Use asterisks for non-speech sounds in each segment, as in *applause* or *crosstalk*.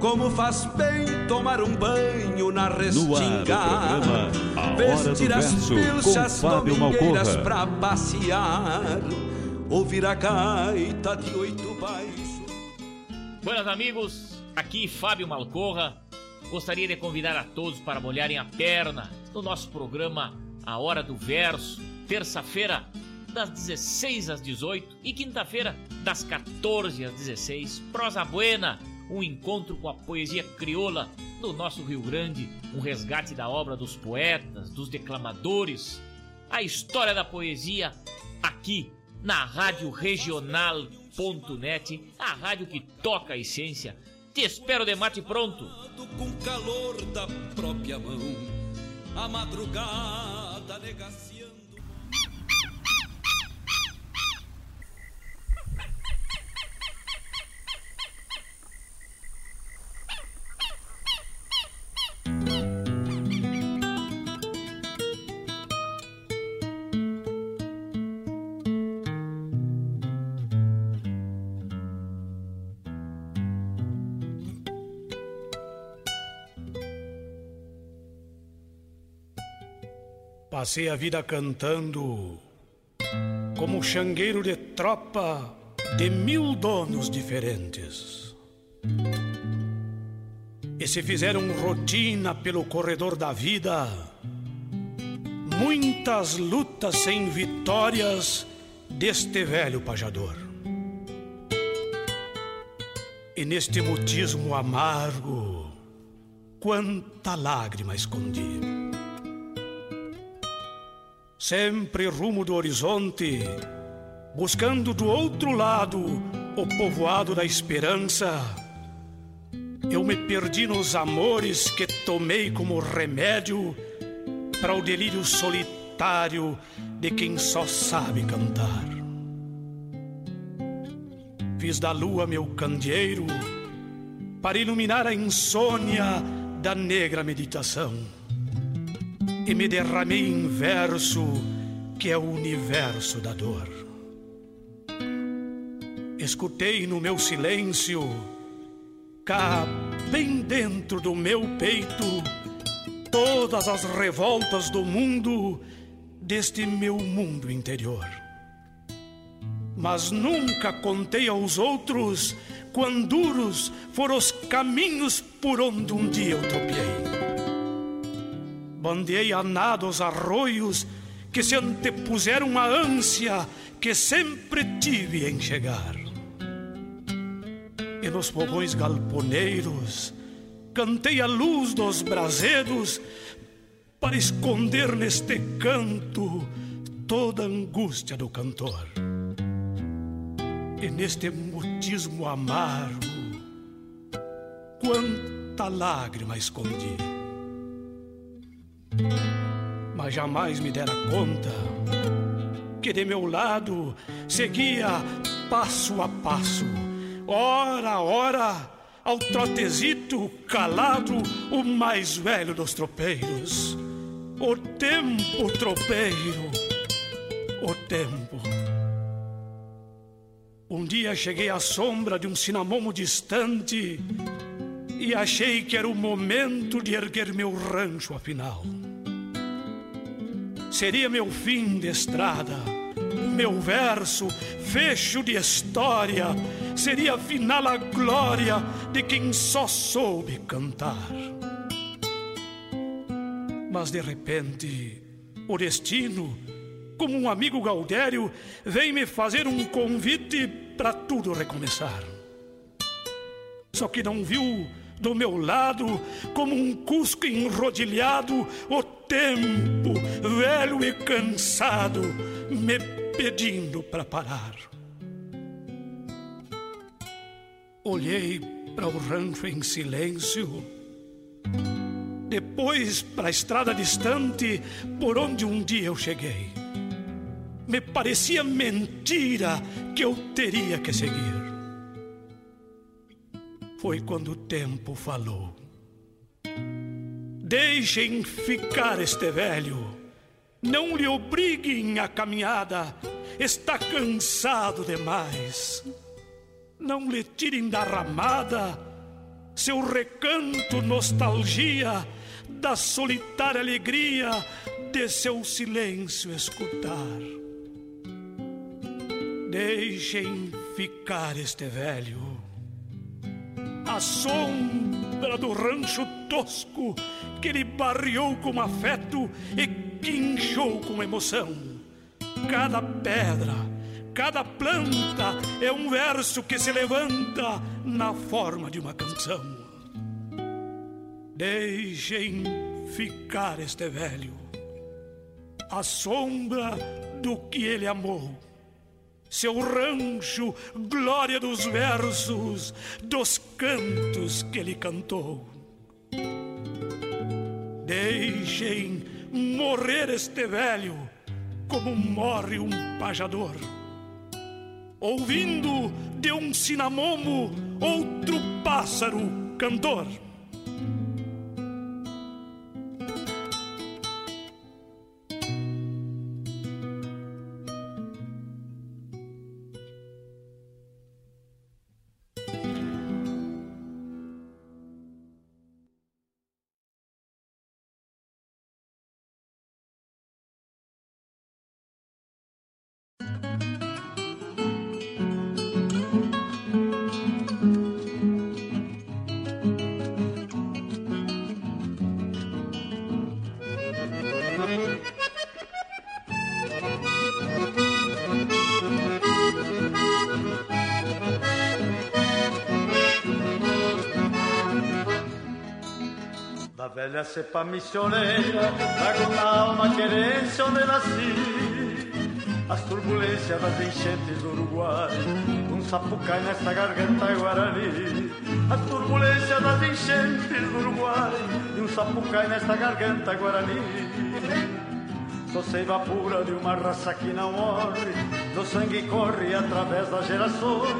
Como faz bem tomar um banho na restinga Vestir as pilchas domingueiras pra passear Ouvir a gaita de oito baixos Buenas amigos, aqui Fábio Malcorra. Gostaria de convidar a todos para molharem a perna no nosso programa A Hora do Verso, terça-feira, das 16 às 18 e quinta-feira, das 14 às 16. Prosa Buena, um encontro com a poesia crioula do nosso Rio Grande, um resgate da obra dos poetas, dos declamadores, a história da poesia aqui na Rádio Regional.net, a rádio que toca a essência. Te espero de mate pronto. Com calor da própria mão, a madrugada. Passei a vida cantando como xangueiro de tropa de mil donos diferentes. E se fizeram rotina pelo corredor da vida, muitas lutas sem vitórias deste velho pajador. E neste mutismo amargo, quanta lágrima escondi. Sempre rumo do horizonte, buscando do outro lado o povoado da esperança. Eu me perdi nos amores que tomei como remédio para o delírio solitário de quem só sabe cantar. Fiz da lua meu candeeiro para iluminar a insônia da negra meditação e me derramei em verso que é o universo da dor. Escutei no meu silêncio, cá bem dentro do meu peito, todas as revoltas do mundo, deste meu mundo interior. Mas nunca contei aos outros quão duros foram os caminhos por onde um dia eu tropiei bandeei a nado os arroios que se antepuseram à ânsia que sempre tive em chegar. E nos povões galponeiros cantei a luz dos brasedos para esconder neste canto toda a angústia do cantor. E neste mutismo amargo, quanta lágrima escondi mas jamais me dera conta que de meu lado seguia passo a passo, hora a hora, ao trotezito calado, o mais velho dos tropeiros. O tempo tropeiro, o tempo. Um dia cheguei à sombra de um cinamomo distante e achei que era o momento de erguer meu rancho afinal seria meu fim de estrada. Meu verso, fecho de história, seria afinal a glória de quem só soube cantar. Mas de repente, o destino, como um amigo Gaudério, vem me fazer um convite para tudo recomeçar. Só que não viu do meu lado, como um cusco enrodilhado, o tempo, velho e cansado, me pedindo para parar. Olhei para o rancho em silêncio, depois para a estrada distante por onde um dia eu cheguei. Me parecia mentira que eu teria que seguir foi quando o tempo falou. Deixem ficar este velho, não lhe obriguem a caminhada, está cansado demais. Não lhe tirem da ramada seu recanto, nostalgia, da solitária alegria de seu silêncio escutar. Deixem ficar este velho a sombra do rancho tosco que ele barreou com afeto e quinchou com emoção. Cada pedra, cada planta é um verso que se levanta na forma de uma canção. Deixem ficar este velho, a sombra do que ele amou seu rancho, glória dos versos, dos cantos que ele cantou. Deixem morrer este velho como morre um pajador. Ouvindo de um cinamomo outro pássaro cantor. Velha cepa missioneira, trago na alma querência onde nasci. As turbulências das enchentes do Uruguai, um sapucai nesta garganta guarani. As turbulências das enchentes do Uruguai, e um sapucai nesta garganta guarani. Sou seiva pura de uma raça que não morre, do sangue corre através das gerações,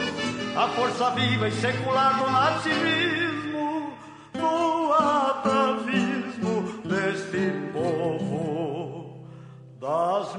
a força viva e secular do nativismo, das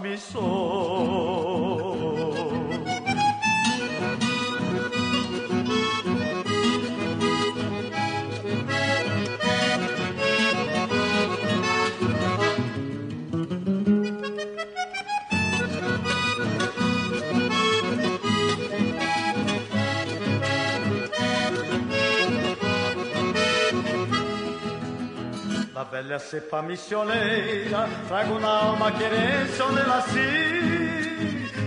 Da velha cepa missioneira, trago na alma querência onde nasci.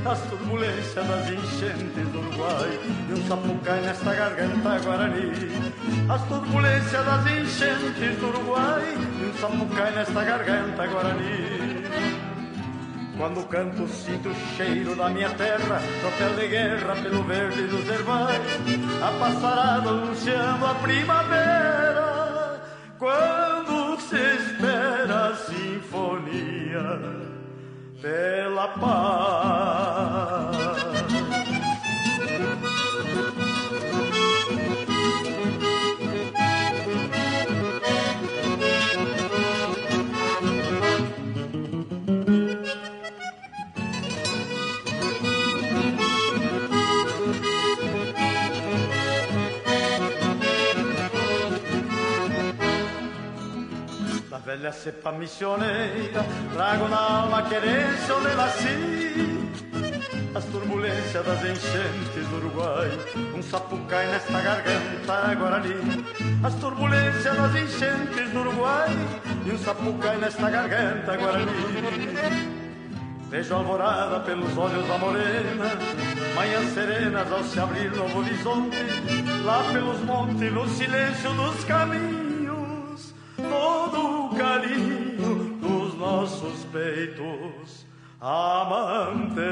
As turbulências das enchentes do Uruguai e um sapucai nesta garganta guarani. As turbulências das enchentes do Uruguai e um sapucai nesta garganta guarani. Quando canto sinto o cheiro da minha terra, tropel de guerra pelo verde dos herbais, a passarada anunciando a primavera. Quando espera a sinfonia pela paz. Velha cepa missioneira, trago na alma querência onde nasci. as turbulências das enchentes do Uruguai. Um sapucai nesta garganta Guarani, as turbulências das enchentes do Uruguai. E um sapucai nesta garganta Guarani. Vejo alvorada pelos olhos da morena, manhãs serenas ao se abrir novo horizonte, lá pelos montes, no silêncio dos caminhos, todo carinho dos nossos peitos amantes.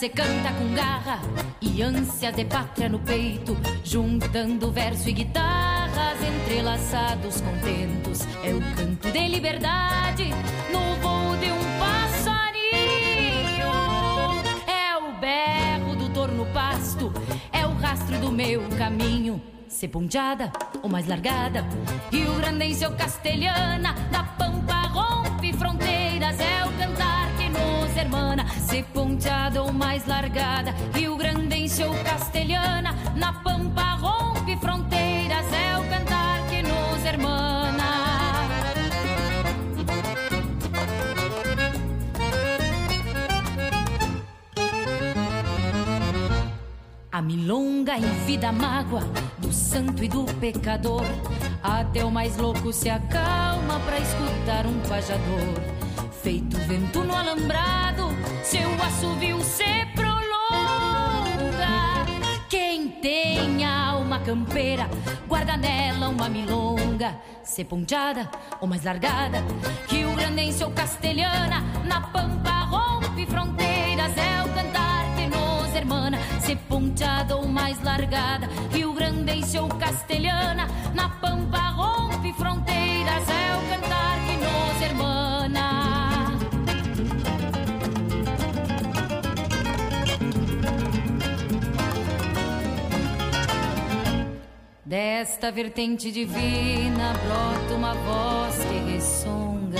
Se canta com garra e ânsias de pátria no peito, juntando verso e guitarras entrelaçados contentos. É o canto de liberdade no voo de um passarinho. É o berro do torno pasto, é o rastro do meu caminho. Se ponteada ou mais largada, Rio Grandense ou castelhana, da pampa rompe fronteiras, é o cantar hermana, se ponteada ou mais largada, Rio Grandense ou castelhana, na pampa rompe fronteiras, é o cantar que nos hermana. A milonga vida a mágoa do santo e do pecador. Até o mais louco se acalma pra escutar um pajador feito vento no alambrado, seu assovio se prolonga. Quem tem alma campeira, guarda nela uma milonga, se ponteada ou mais largada, Rio Grandense ou castelhana, na pampa rompe fronteiras, é o cantar que nos hermana, se ponteada ou mais largada, Rio Grandense ou castelhana, na pampa rompe fronteiras, é o cantar Desta vertente divina brota uma voz que ressonga.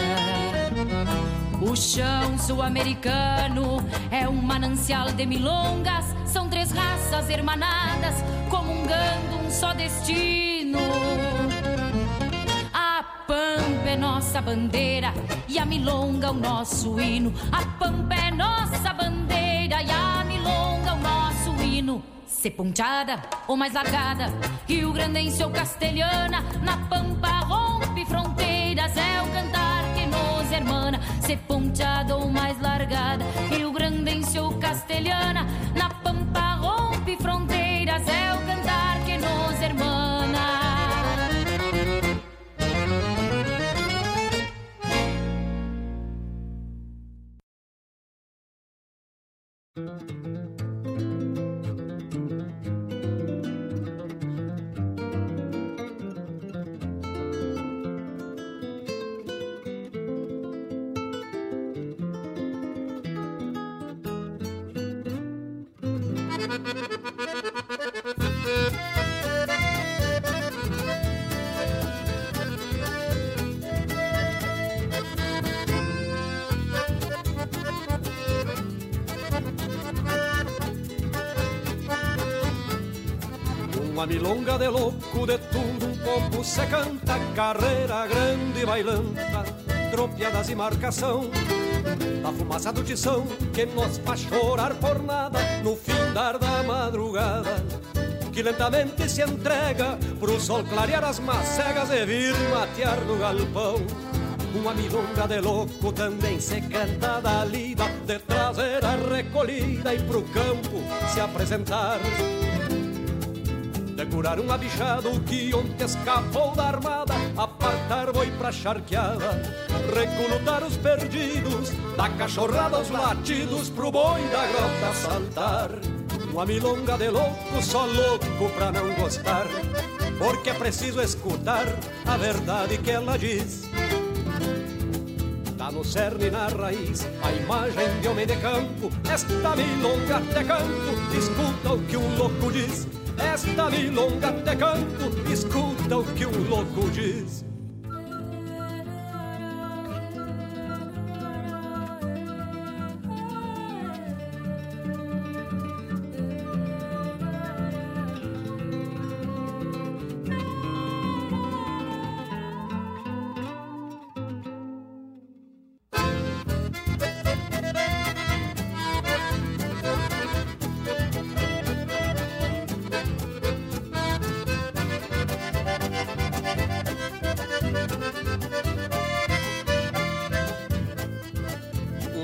O chão sul-americano é um manancial de milongas. São três raças hermanadas, comungando um só destino. A pampa é nossa bandeira e a milonga o nosso hino. A pampa é nossa bandeira hino. Se ponteada ou mais largada, Rio Grandense ou castelhana, na pampa rompe fronteiras, é o cantar que nos hermana. Se ponteada ou mais largada, Rio Grandense ou castelhana, na pampa rompe fronteiras, é o cantar de louco, de tudo um pouco se canta Carreira grande e bailanta, tropiadas e marcação Da fumaça do tição que nos faz chorar por nada No findar da madrugada Que lentamente se entrega pro sol clarear as macegas E vir matear no galpão. Uma milonga de louco também se canta da lida De trazer a recolhida e pro campo se apresentar curar um abichado que ontem escapou da armada, apartar boi pra charqueada, recolutar os perdidos, da cachorrada aos latidos pro boi da grota saltar. Uma milonga de louco, só louco pra não gostar, porque é preciso escutar a verdade que ela diz. Tá no cerne na raiz, a imagem de homem de campo, esta milonga de canto, escuta o que um louco diz. Esta milonga te canto, escuta o que um louco diz.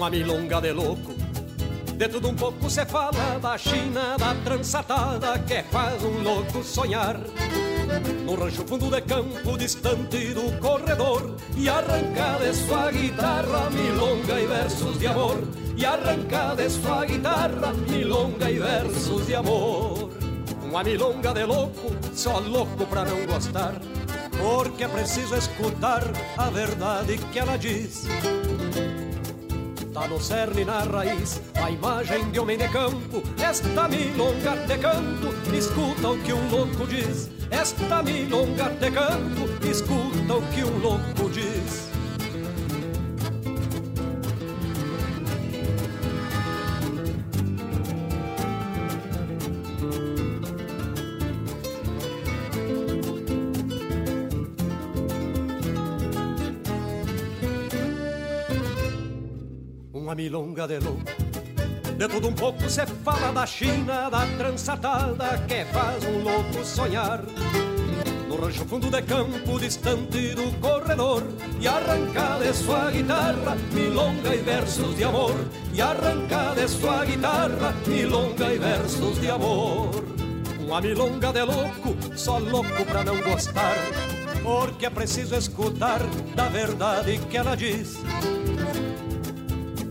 Uma milonga de louco. De tudo um pouco se fala da China, da trançatada que faz um louco sonhar. No rancho fundo de campo, distante do corredor, e arranca de sua guitarra milonga e versos de amor. E arranca de sua guitarra milonga e versos de amor. Uma milonga de louco, só louco pra não gostar, porque é preciso escutar a verdade que ela diz. Tá no cerne na raiz, a imagem de homem de campo. Esta milonga de canto, escuta o que um louco diz. Esta milonga de canto, escuta o que um louco diz. Milonga de louco. De tudo um pouco se fala da China, da trançatada que faz um louco sonhar. no rancho fundo de campo distante do corredor e arranca de sua guitarra milonga e versos de amor e arranca de sua guitarra milonga e versos de amor uma milonga de louco só louco pra não gostar porque é preciso escutar da verdade que ela diz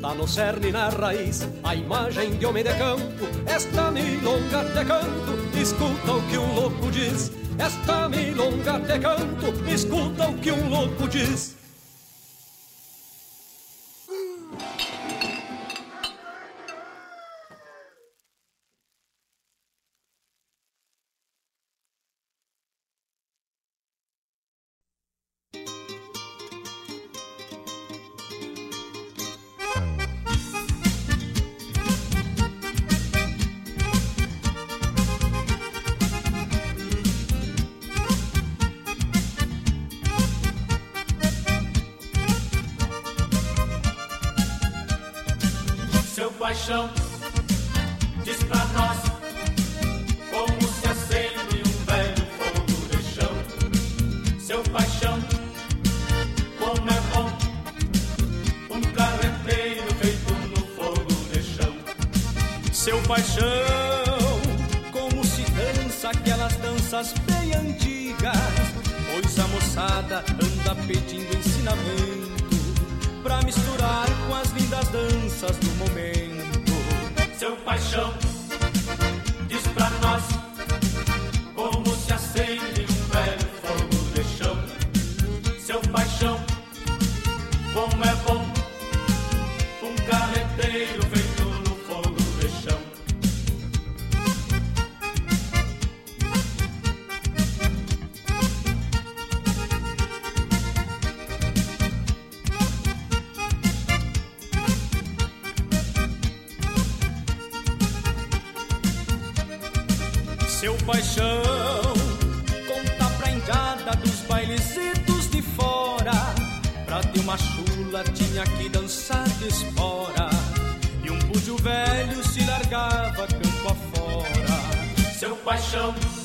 Tá no cerne na raiz a imagem de homem de campo esta milonga de canto escuta o que um louco diz esta milonga de canto, escuta o que um louco diz. Para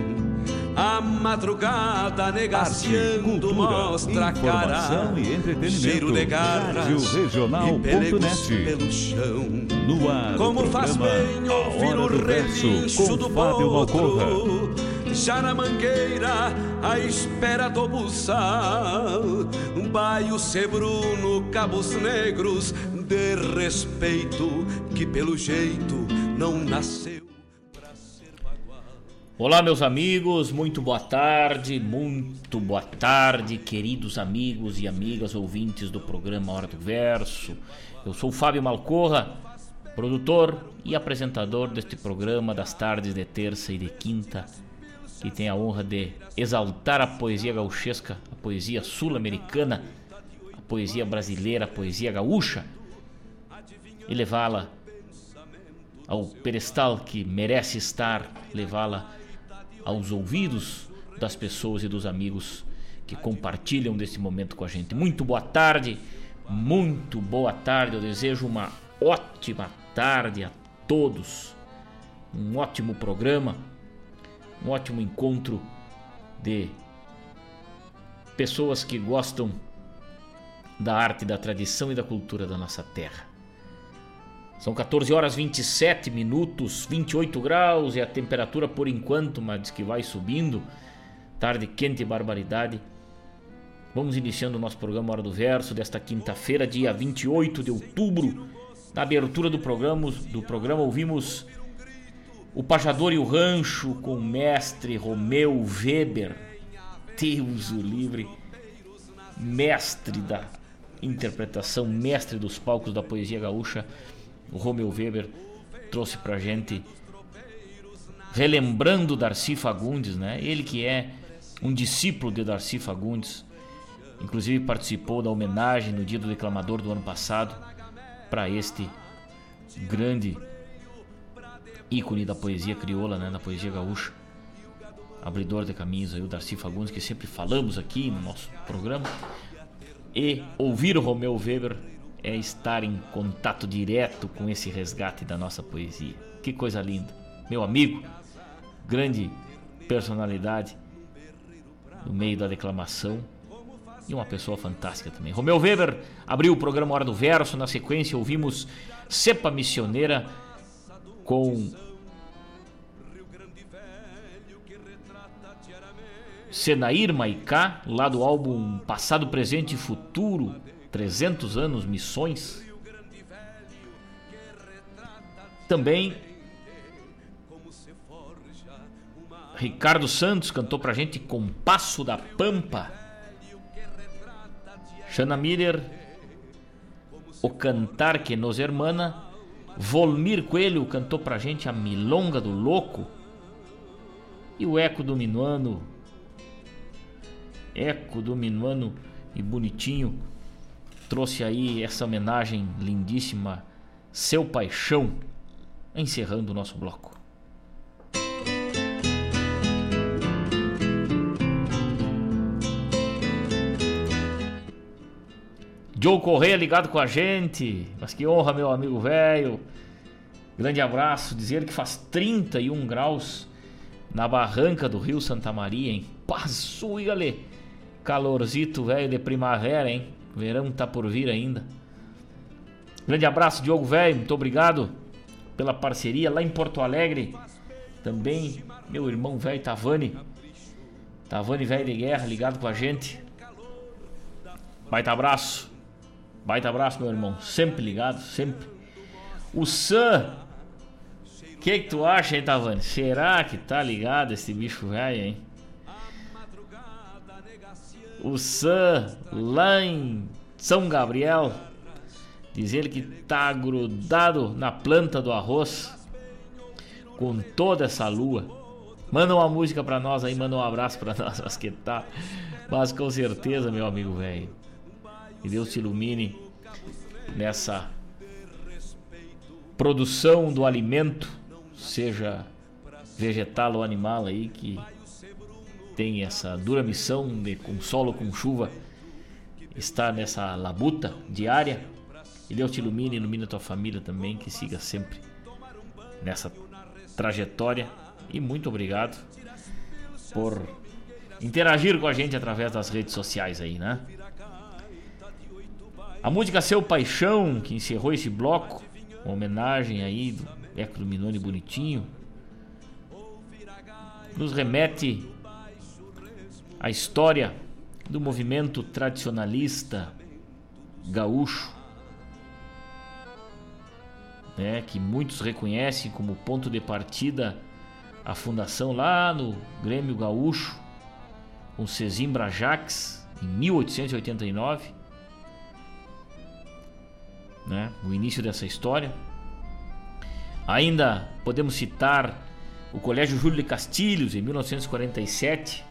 A madrugada negaciando Arte, cultura, mostra a cara, e entretenimento. cheiro de garras e pelegos pelo chão. No ar, Como faz bem ouvir o relincho do potro. Já na mangueira, à espera do buçal Um baio sebruno, cabos negros De respeito, que pelo jeito não nasceu Olá, meus amigos, muito boa tarde, muito boa tarde, queridos amigos e amigas ouvintes do programa Hora do Verso. Eu sou o Fábio Malcorra produtor e apresentador deste programa das tardes de terça e de quinta, que tem a honra de exaltar a poesia gauchesca, a poesia sul-americana, a poesia brasileira, a poesia gaúcha e levá-la ao pedestal que merece estar, levá-la aos ouvidos das pessoas e dos amigos que compartilham desse momento com a gente. Muito boa tarde, muito boa tarde. Eu desejo uma ótima tarde a todos. Um ótimo programa, um ótimo encontro de pessoas que gostam da arte, da tradição e da cultura da nossa terra. São 14 horas 27 minutos, 28 graus e a temperatura por enquanto, mas diz que vai subindo. Tarde quente e barbaridade. Vamos iniciando o nosso programa Hora do Verso desta quinta-feira, dia 28 de outubro na abertura do programa, do programa ouvimos o Pajador e o Rancho com o mestre Romeu Weber. Deus o livre, mestre da interpretação, mestre dos palcos da poesia gaúcha, o Romeu Weber trouxe pra gente relembrando Darcy Fagundes, né? Ele que é um discípulo de Darcy Fagundes, inclusive participou da homenagem no Dia do Declamador do ano passado para este grande ícone da poesia crioula, né, da poesia gaúcha, abridor de caminhos aí, o Darcy Fagundes, que sempre falamos aqui no nosso programa. E ouvir o Romeu Weber é estar em contato direto com esse resgate da nossa poesia. Que coisa linda. Meu amigo, grande personalidade no meio da declamação e uma pessoa fantástica também. Romeu Weber abriu o programa Hora do Verso, na sequência ouvimos Cepa Missioneira com Senair Maicá, lá do álbum Passado, Presente e Futuro, 300 anos, Missões. Também Ricardo Santos cantou pra gente Compasso da Pampa. Shana Miller, O Cantar que nos hermana. Volmir Coelho cantou pra gente a Milonga do Louco. E o Eco do Minuano, Eco do Minuano e bonitinho, trouxe aí essa homenagem lindíssima, Seu Paixão, encerrando o nosso bloco. Joe Correia ligado com a gente. Mas que honra, meu amigo velho. Grande abraço, dizer que faz 31 graus na barranca do Rio Santa Maria, hein? Passou, galê. Calorzito velho de primavera, hein? Verão tá por vir ainda. Grande abraço, Diogo velho, muito obrigado pela parceria lá em Porto Alegre. Também meu irmão velho Tavani. Tavani velho de guerra ligado com a gente. Baita abraço. Baita abraço, meu irmão. Sempre ligado, sempre. O Sam. O que, que tu acha, hein, Tavani? Será que tá ligado esse bicho velho, hein? O Sam, lá em São Gabriel, diz ele que tá grudado na planta do arroz com toda essa lua. Manda uma música pra nós aí, manda um abraço pra *laughs* nós, mas que tá. Mas com certeza, meu amigo velho. Que Deus te ilumine nessa produção do alimento, seja vegetal ou animal aí, que tem essa dura missão de com solo, com chuva, estar nessa labuta diária. E Deus te ilumine, ilumina tua família também, que siga sempre nessa trajetória. E muito obrigado por interagir com a gente através das redes sociais aí, né? A música Seu Paixão, que encerrou esse bloco, uma homenagem aí do Eco do Minone bonitinho, nos remete à história do movimento tradicionalista gaúcho, né, que muitos reconhecem como ponto de partida a fundação lá no Grêmio Gaúcho, com Cezim Brajax, em 1889 né, o início dessa história. Ainda podemos citar o Colégio Júlio de Castilhos em 1947,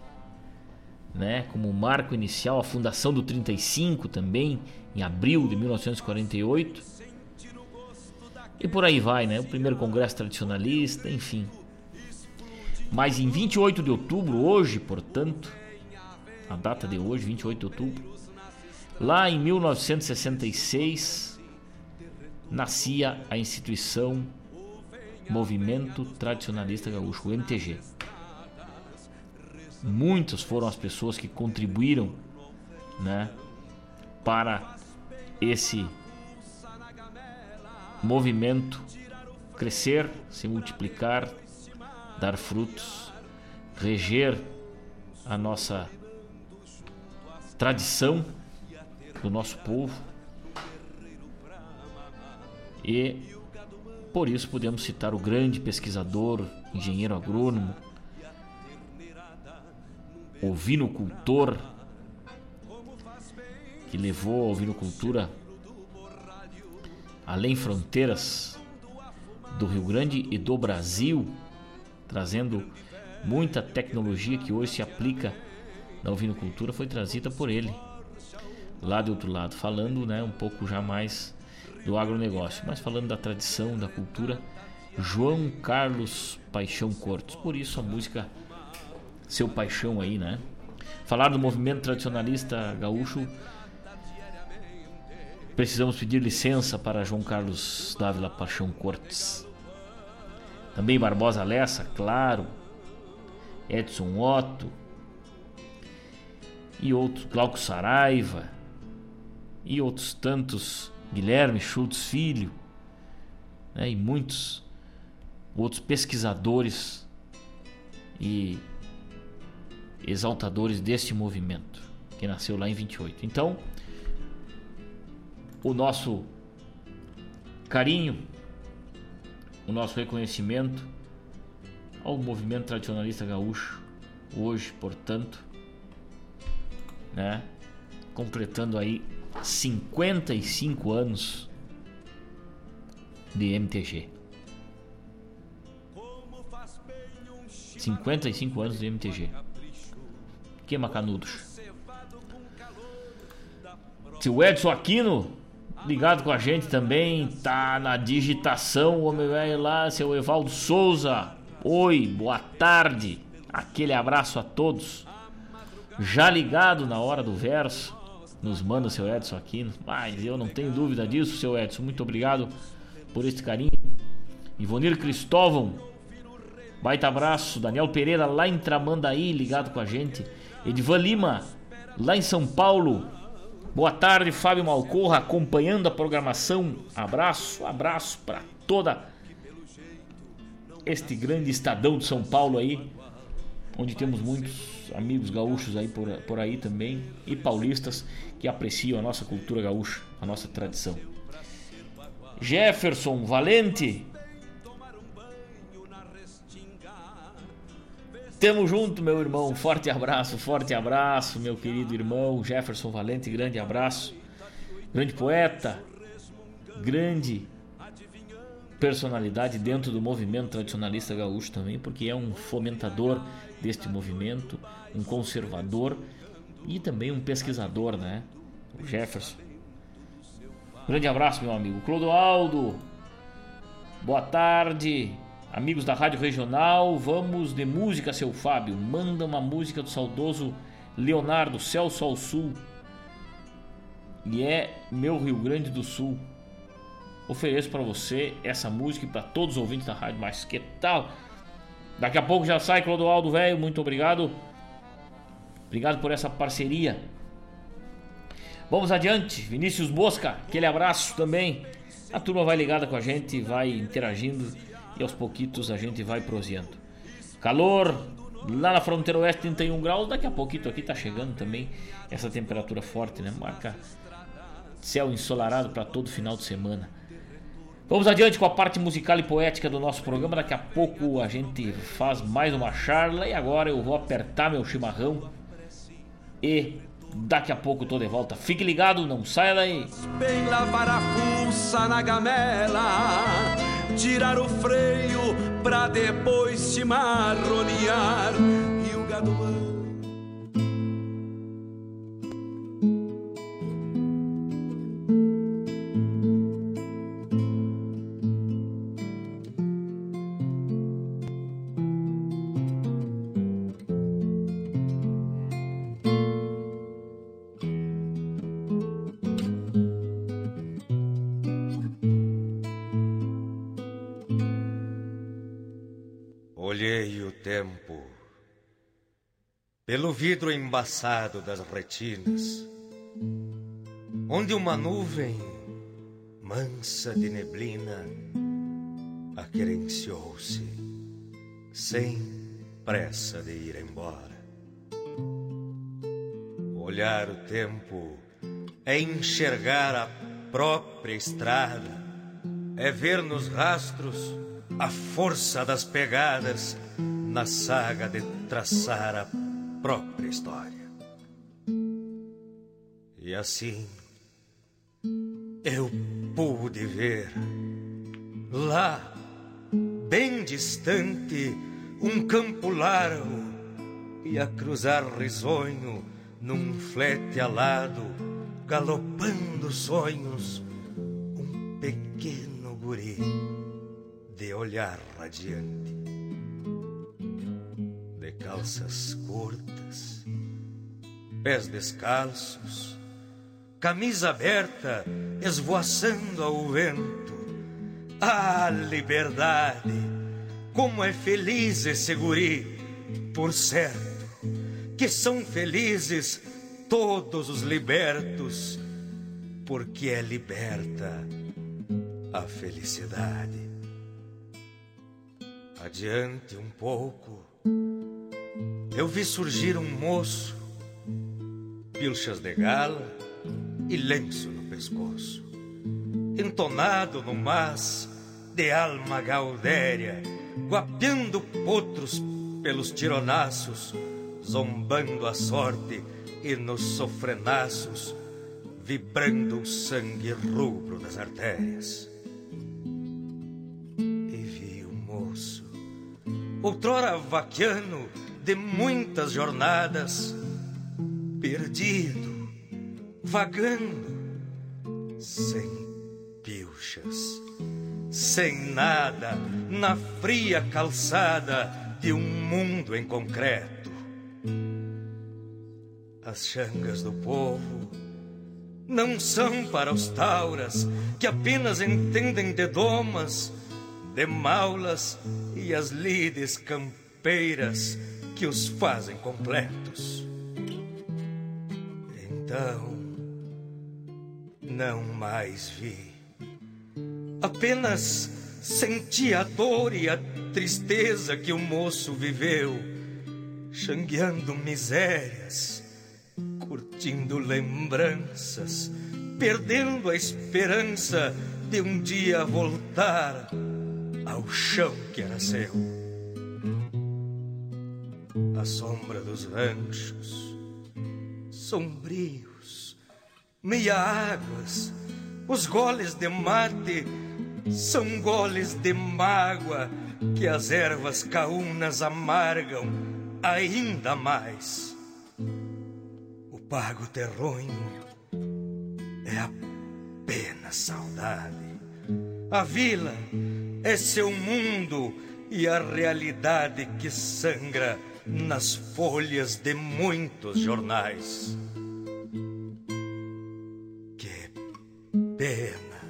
né, como marco inicial, a fundação do 35 também em abril de 1948. E por aí vai, né? O primeiro congresso tradicionalista, enfim. Mas em 28 de outubro, hoje, portanto, a data de hoje, 28 de outubro, lá em 1966, nascia a instituição Movimento Tradicionalista Gaúcho, o MTG. Muitas foram as pessoas que contribuíram, né, para esse movimento crescer, se multiplicar, dar frutos, reger a nossa tradição do nosso povo. E por isso podemos citar o grande pesquisador, engenheiro agrônomo, ovinocultor, que levou a ovinocultura além fronteiras do Rio Grande e do Brasil, trazendo muita tecnologia que hoje se aplica na ovinocultura foi trazida por ele. Lá do outro lado, falando né, um pouco já mais do agronegócio. Mas falando da tradição, da cultura, João Carlos Paixão Cortes. Por isso a música Seu Paixão aí, né? Falar do movimento tradicionalista gaúcho, precisamos pedir licença para João Carlos Dávila Paixão Cortes. Também Barbosa Lessa, claro. Edson Otto. E outros, Glauco Saraiva. E outros tantos Guilherme Schultz Filho né, e muitos outros pesquisadores e exaltadores desse movimento que nasceu lá em 28. Então, o nosso carinho, o nosso reconhecimento ao movimento tradicionalista gaúcho, hoje, portanto, né, completando aí 55 anos de MTG. 55 anos de MTG. Que macanudos. Seu Edson Aquino, ligado com a gente também, tá na digitação, o homem velho lá, seu Evaldo Souza. Oi, boa tarde. Aquele abraço a todos. Já ligado na hora do verso nos manda seu Edson aqui. Mas eu não tenho dúvida disso, seu Edson. Muito obrigado por esse carinho. Ivonir Cristóvão, baita abraço. Daniel Pereira, lá em Tramandaí, ligado com a gente. Edvan Lima, lá em São Paulo. Boa tarde, Fábio Malcorra, acompanhando a programação. Abraço, abraço para toda este grande estadão de São Paulo aí, onde temos muitos amigos gaúchos aí por, por aí também e paulistas que apreciam a nossa cultura gaúcha, a nossa tradição. Jefferson Valente. Tamo junto, meu irmão. Forte abraço, forte abraço, meu querido irmão Jefferson Valente. Grande abraço. Grande poeta, grande personalidade dentro do movimento tradicionalista gaúcho também, porque é um fomentador deste movimento, um conservador e também um pesquisador, né? O Jefferson. Grande abraço, meu amigo. Clodoaldo, boa tarde. Amigos da Rádio Regional, vamos de música, seu Fábio. Manda uma música do saudoso Leonardo, Celso ao Sul. E é meu Rio Grande do Sul ofereço para você essa música e para todos os ouvintes da rádio. Mas que tal? Daqui a pouco já sai Clodoaldo Velho, muito obrigado. Obrigado por essa parceria. Vamos adiante, Vinícius Bosca, aquele abraço também. A turma vai ligada com a gente, vai interagindo e aos pouquitos a gente vai proseando. Calor lá na fronteira oeste 31 graus, daqui a pouquinho aqui tá chegando também essa temperatura forte, né? Marca céu ensolarado para todo final de semana. Vamos adiante com a parte musical e poética do nosso programa. Daqui a pouco a gente faz mais uma charla e agora eu vou apertar meu chimarrão e daqui a pouco tô de volta. Fique ligado, não saia daí. Bem lavar a fuça na gamela, tirar o freio pra depois se marronear e o gado pelo vidro embaçado das retinas, onde uma nuvem mansa de neblina aquerenciou-se, sem pressa de ir embora. Olhar o tempo é enxergar a própria estrada, é ver nos rastros a força das pegadas na saga de traçar a própria história. E assim eu pude ver lá, bem distante, um campo largo e a cruzar risonho num flete alado, galopando sonhos, um pequeno guri de olhar radiante calças curtas, pés descalços, camisa aberta, esvoaçando ao vento. Ah, liberdade! Como é feliz esse guri, por certo, que são felizes todos os libertos, porque é liberta a felicidade. Adiante um pouco, eu vi surgir um moço, pilchas de gala e lenço no pescoço, entonado no mas de alma gaudéria, guapeando potros pelos tironaços, zombando a sorte e nos sofrenaços, vibrando o sangue rubro das artérias. E vi o moço, outrora vaquiano, de muitas jornadas, perdido, vagando, sem pilchas, sem nada, na fria calçada de um mundo em concreto. As changas do povo não são para os tauras que apenas entendem de domas, de maulas e as lides campeiras que os fazem completos. Então, não mais vi. Apenas senti a dor e a tristeza que o moço viveu, xangueando misérias, curtindo lembranças, perdendo a esperança de um dia voltar ao chão que era seu. A sombra dos ranchos, sombrios, meia-águas, os goles de mate são goles de mágoa que as ervas caunas amargam ainda mais. O pago terronho é apenas saudade. A vila é seu mundo e a realidade que sangra nas folhas de muitos jornais. Que pena.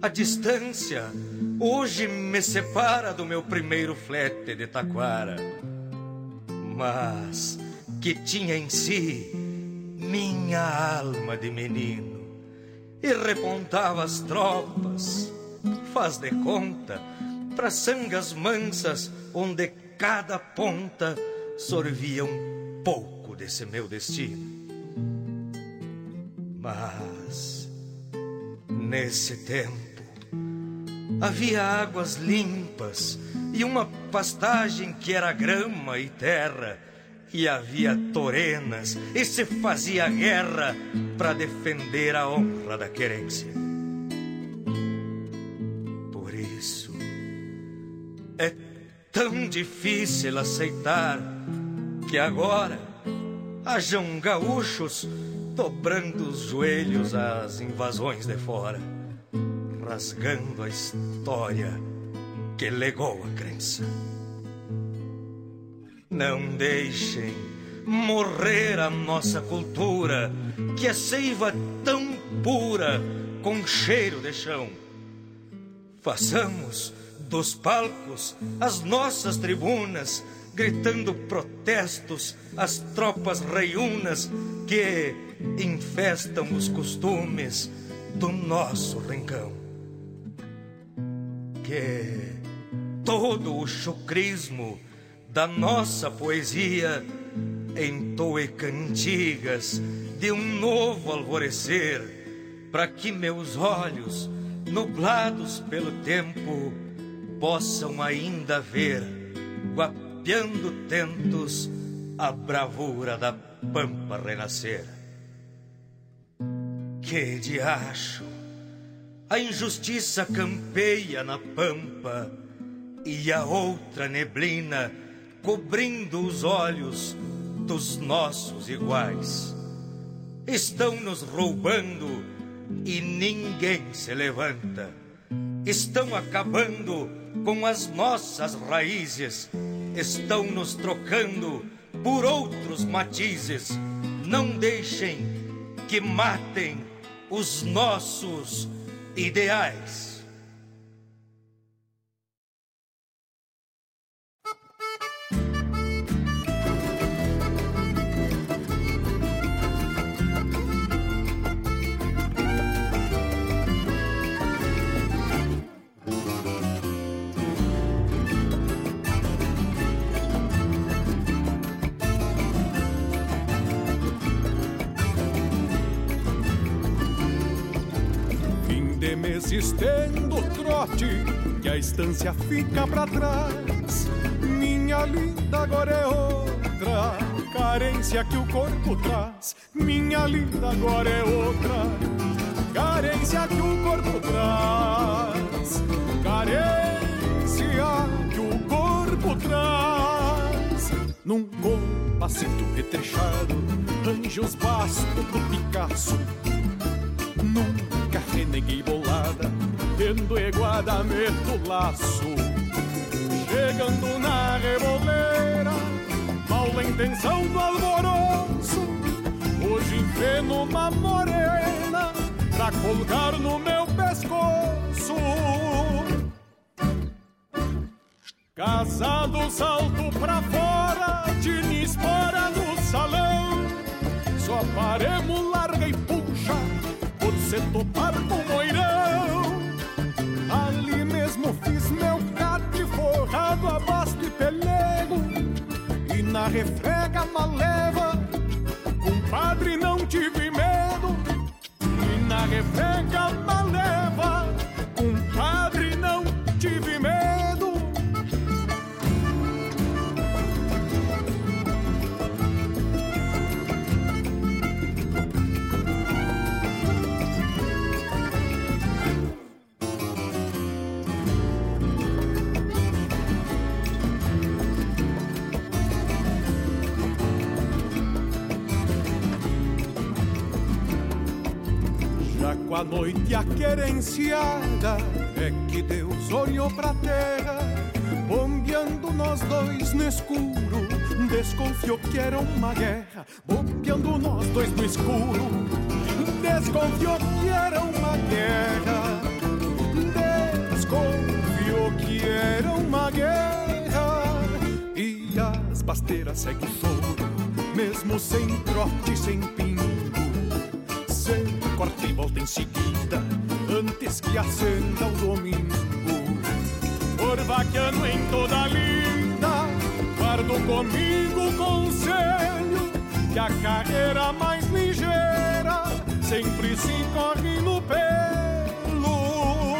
A distância hoje me separa do meu primeiro flete de taquara, mas que tinha em si minha alma de menino e repontava as tropas faz de conta, para sangas mansas, onde cada ponta sorvia um pouco desse meu destino. Mas, nesse tempo, havia águas limpas e uma pastagem que era grama e terra, e havia torenas e se fazia guerra para defender a honra da querência. Difícil aceitar que agora hajam gaúchos dobrando os joelhos às invasões de fora, rasgando a história que legou a crença. Não deixem morrer a nossa cultura, que é seiva tão pura com cheiro de chão. Façamos dos palcos, as nossas tribunas, gritando protestos às tropas reiunas que infestam os costumes do nosso rincão. Que todo o chucrismo da nossa poesia entoe cantigas de um novo alvorecer, para que meus olhos, nublados pelo tempo, possam ainda ver, guapeando tentos, a bravura da pampa renascer. Que diacho! A injustiça campeia na pampa e a outra neblina cobrindo os olhos dos nossos iguais. Estão nos roubando e ninguém se levanta. Estão acabando com as nossas raízes, estão nos trocando por outros matizes. Não deixem que matem os nossos ideais. Estendo o trote que a estância fica para trás. Minha linda agora é outra carência que o corpo traz. Minha linda agora é outra carência que o corpo traz. Carência que o corpo traz. Num compassito retrechado, anjos basto pro Picasso. Num reneguei bolada, tendo iguada meto laço. Chegando na reboleira, mal a intenção do alvoroço. Hoje enfreno uma morena pra colgar no meu pescoço. Casado, salto pra fora, de nispora no salão. Só paremos, larga e se topar com moirão. Ali mesmo fiz meu catre forrado a basto e pelego. E na refrega maleva, a noite aquerenciada É que Deus olhou pra terra Bombeando nós dois no escuro. Desconfiou que era uma guerra Bombeando nós dois no escuro. Desconfiou que era uma guerra Desconfiou que era uma guerra. E as basteiras seguem fogo Mesmo sem trote, sem pingo Sem corte e volta em seguida Antes que acenda o domingo. Por vaquiano em toda linda Guardo comigo o conselho Que a carreira mais ligeira Sempre se corre no pelo.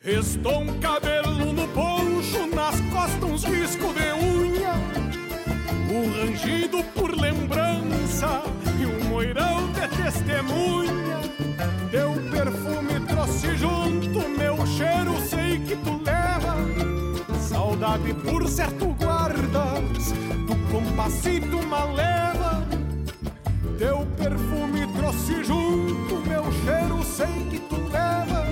Restou um cabelo no poncho Nas costas uns riscos de unha um rangido por lembrança moirão de testemunha. Teu perfume trouxe junto, meu cheiro sei que tu leva. Saudade por certo guardas, do compassito maleva. Teu perfume trouxe junto, meu cheiro sei que tu leva.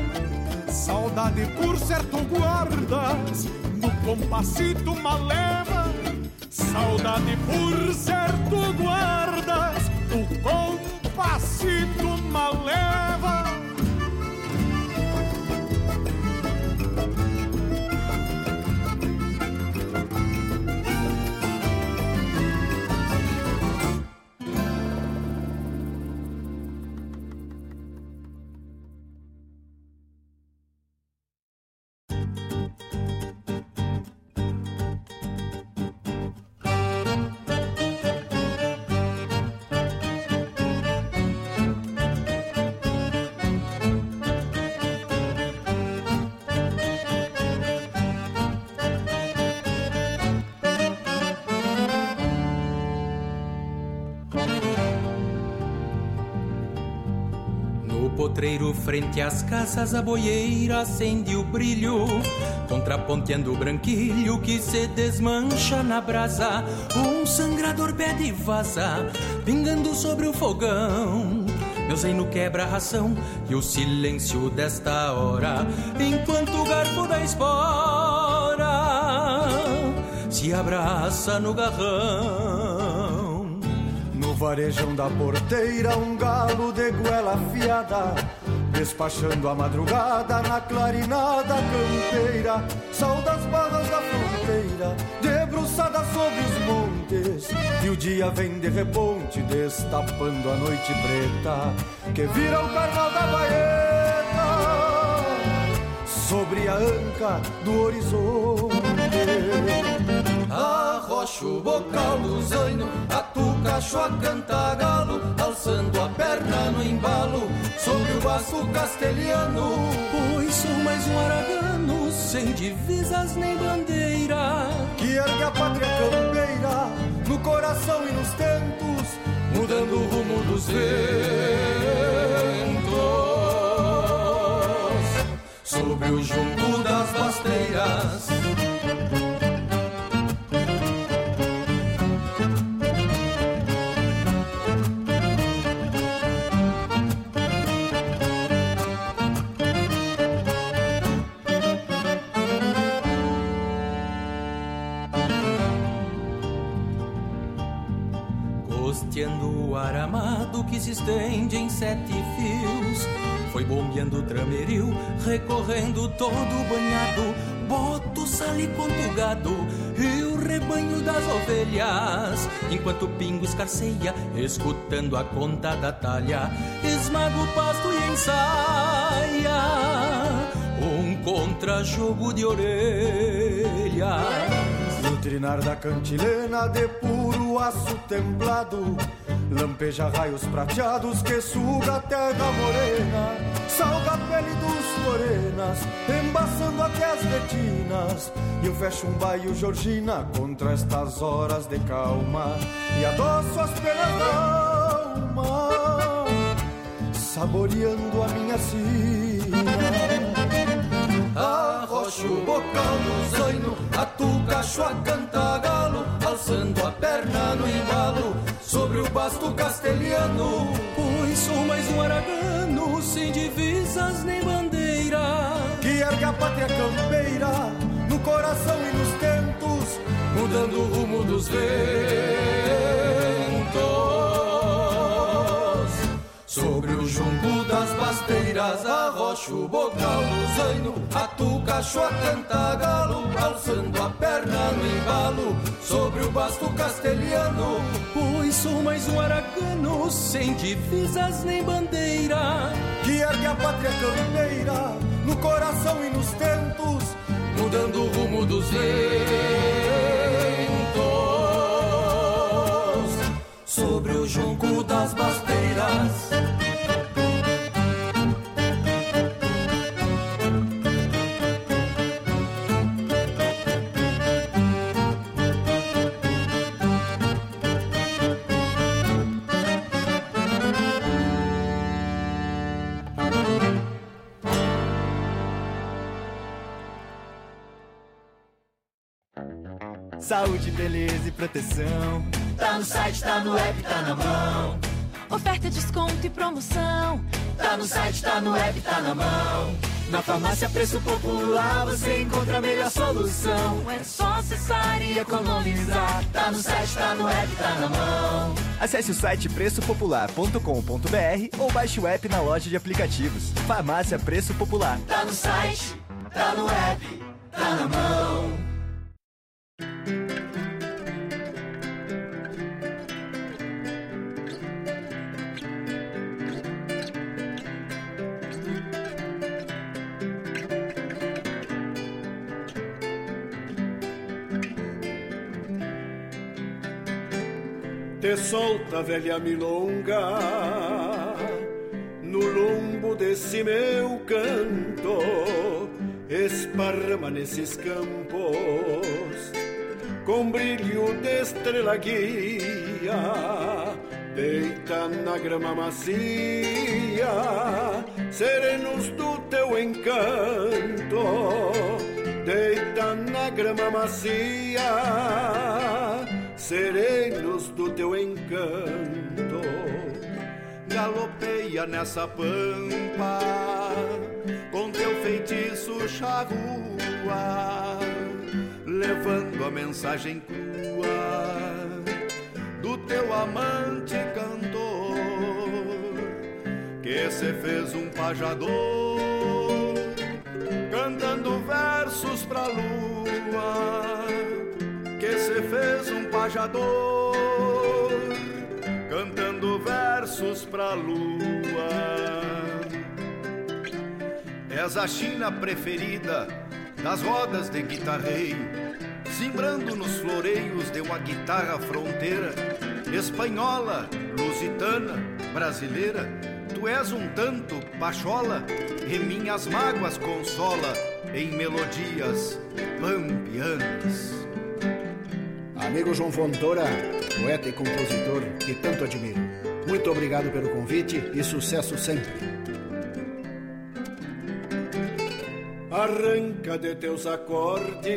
Saudade por certo guardas, do compassito maleva. Saudade por certo guardas O compassito maleva No frente às casas a boieira acende o brilho Contraponteando o branquilho que se desmancha na brasa. Um sangrador pede vaza, pingando sobre o fogão. Meu zeino quebra a ração e o silêncio desta hora Enquanto o garfo da espora Se abraça no garrão. No varejão da porteira, um galo de goela afiada, despachando a madrugada na clarinada campeira. Sol das barras da fronteira, debruçada sobre os montes, e o dia vem de reponte, destapando a noite preta, que vira o carnal da baeta sobre a anca do horizonte. Arrocha o bocal do zaino, atucacho a canta alçando a perna no embalo, sobre o vasco castelhano. Pois sou mais um aragano, sem divisas nem bandeira. que ergue a pátria campeira no coração e nos tentos, mudando o rumo dos ventos, sobre o junco das basteiras. Que se estende em sete fios Foi bombeando o trameril, recorrendo todo banhado boto sal e conto gado e o rebanho das ovelhas. Enquanto o pingo escarceia, escutando a conta da talha, esmago o pasto e ensaia um contra-jogo de orelha. No trinar da cantilena de puro aço templado Lampeja raios prateados que suga a terra morena. Salga a pele dos morenas, embaçando até as retinas. E eu fecho um baio Georgina contra estas horas de calma. E adoço as penas da alma Saboreando a minha sina. Arrocho o bocal no zaino, a canta galo, alçando a perna no embalo, sobre o basto castelhano. Pois sou mais um aragano, sem divisas nem bandeira. Que ergue a pátria campeira, no coração e nos tentos, mudando o rumo dos ventos. Sobre o junco das basteiras, arrocho o bocal do zaino, atucacho a canta galo, alçando a perna no embalo, sobre o basto castelhano. Pois sou mais um aragano, sem divisas nem bandeira. Que ergue a pátria campeira, no coração e nos tentos, mudando o rumo dos ventos. Sobre o junco das basteiras. Saúde, beleza e proteção. Tá no site, tá no app, tá na mão. Oferta, desconto e promoção. Tá no site, tá no app, tá na mão. Na farmácia Preço Popular você encontra a melhor solução. É só acessar e economizar. Tá no site, tá no app, tá na mão. Acesse o site preçopopular.com.br ou baixe o app na loja de aplicativos. Farmácia Preço Popular. Tá no site, tá no app, tá na mão. Te solta, velha milonga, no lombo desse meu canto, esparrama nesses campos, com brilho de estrela guia, deita na grama macia, serenos do teu encanto, deita na grama macia serenos do teu encanto. Galopeia nessa pampa, com teu feitiço charrua, levando a mensagem crua do teu amante cantor, que se fez um pajador, cantando versos pra lua que se fez um pajador, cantando versos pra lua. És a China preferida das rodas de guitarreio, simbrando nos floreios de uma guitarra fronteira, espanhola, lusitana, brasileira. Tu és um tanto pachola e minhas mágoas consola em melodias pampianas. Amigo João Fontoura, poeta e compositor que tanto admiro. Muito obrigado pelo convite e sucesso sempre. Arranca de teus acordes,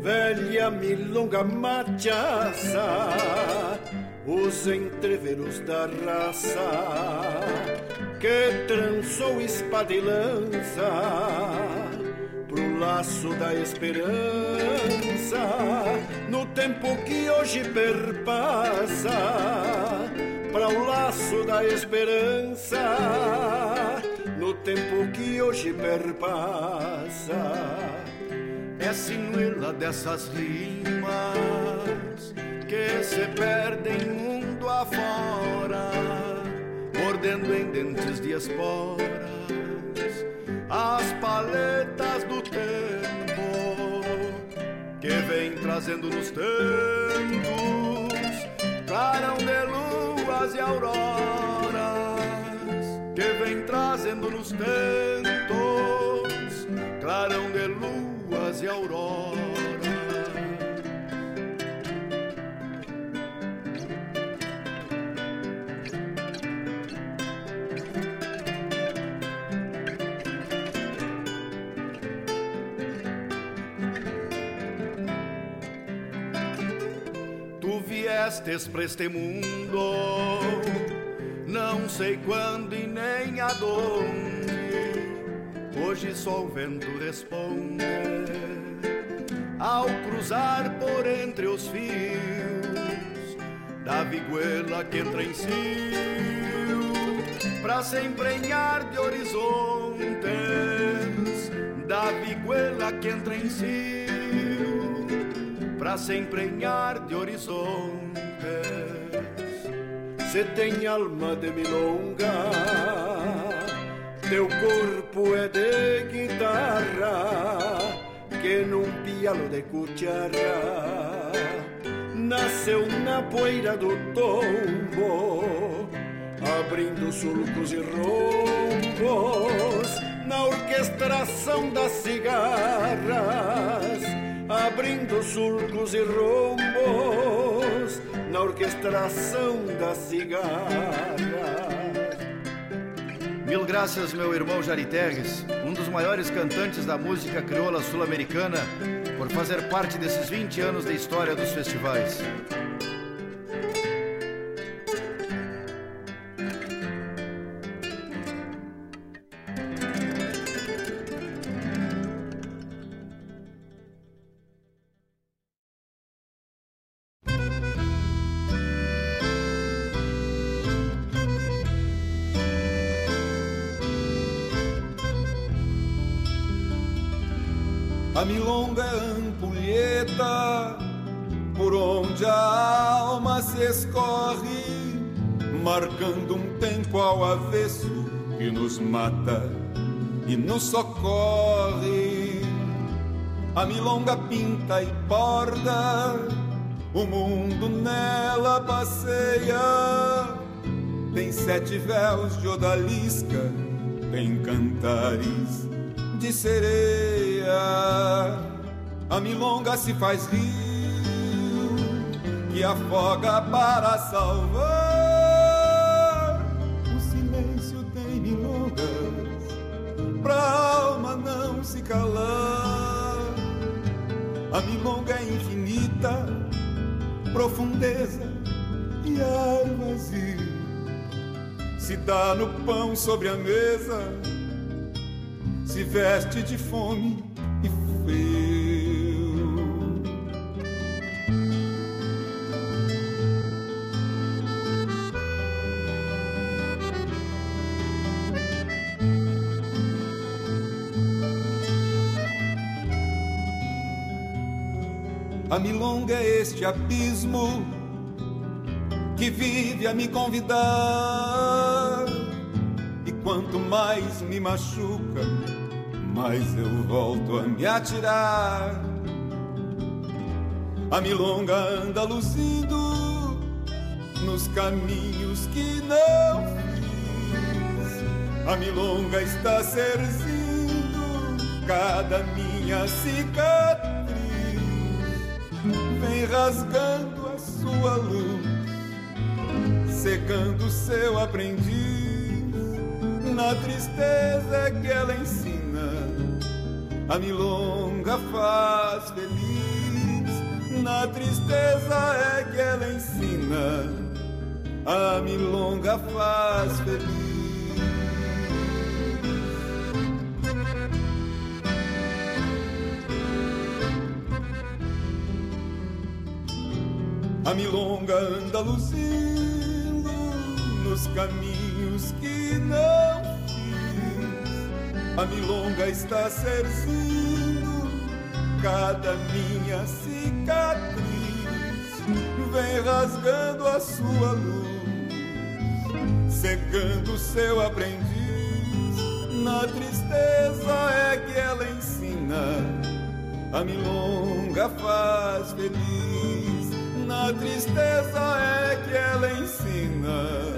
velha milonga machaça, os entreveros da raça que trançou espada e lança pro laço da esperança, no tempo que hoje perpassa, para o laço da esperança, no tempo que hoje perpassa. É sinuela dessas rimas que se perdem mundo afora, mordendo em dentes de esporas as paletas do tempo que vem trazendo nos tempos clarão de luas e auroras que vem trazendo nos tempos clarão de luas e auroras viestes pra este mundo, não sei quando e nem aonde. Hoje só o vento responde. Ao cruzar por entre os fios da viguela que entra em si pra se emprenhar de horizontes da viguela que entra em si pra se emprenhar de horizontes. Se tem alma de milonga, teu corpo é de guitarra, que num pialo de cuchara nasceu na poeira do tombo, abrindo sulcos e rombos na orquestração das cigarras abrindo sulcos e rombos na orquestração da cigarra. Mil graças, meu irmão Jari Terres, um dos maiores cantantes da música crioula sul-americana, por fazer parte desses 20 anos da história dos festivais. A milonga ampulheta por onde a alma se escorre, marcando um tempo ao avesso que nos mata e nos socorre. A milonga pinta e borda, o mundo nela passeia. Tem sete véus de odalisca, tem cantares de sereia. A milonga se faz rio que afoga para salvar. O silêncio tem milongas pra alma não se calar. A milonga é infinita, profundeza e ar vazio. Se dá no pão sobre a mesa se veste de fome e. A milonga é este abismo que vive a me convidar. E quanto mais me machuca, mas eu volto a me atirar. A milonga anda luzindo nos caminhos que não fiz. A milonga está serzindo cada minha cicatriz. Vem rasgando a sua luz, secando seu aprendiz. Na tristeza que ela ensina a milonga faz feliz. Na tristeza é que ela ensina, a milonga faz feliz. A milonga anda luzindo nos caminhos que não a milonga está servindo cada minha cicatriz, vem rasgando a sua luz, cegando seu aprendiz. Na tristeza é que ela ensina, a milonga faz feliz. Na tristeza é que ela ensina,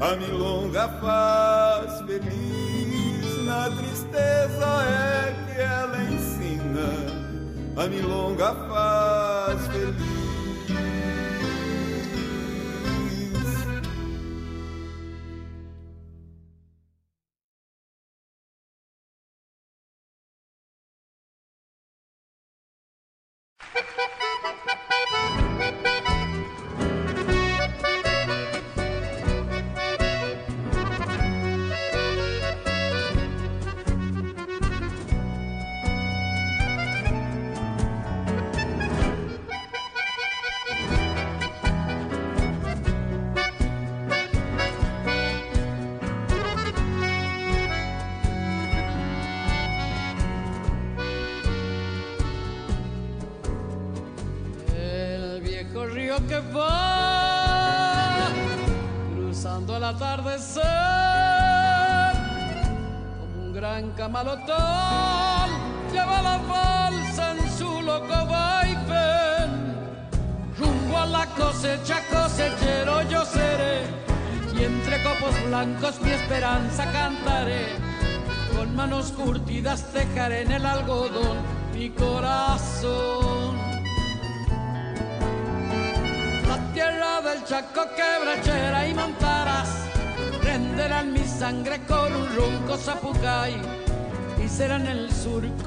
a milonga faz feliz na tristeza é que ela ensina, a milonga faz feliz.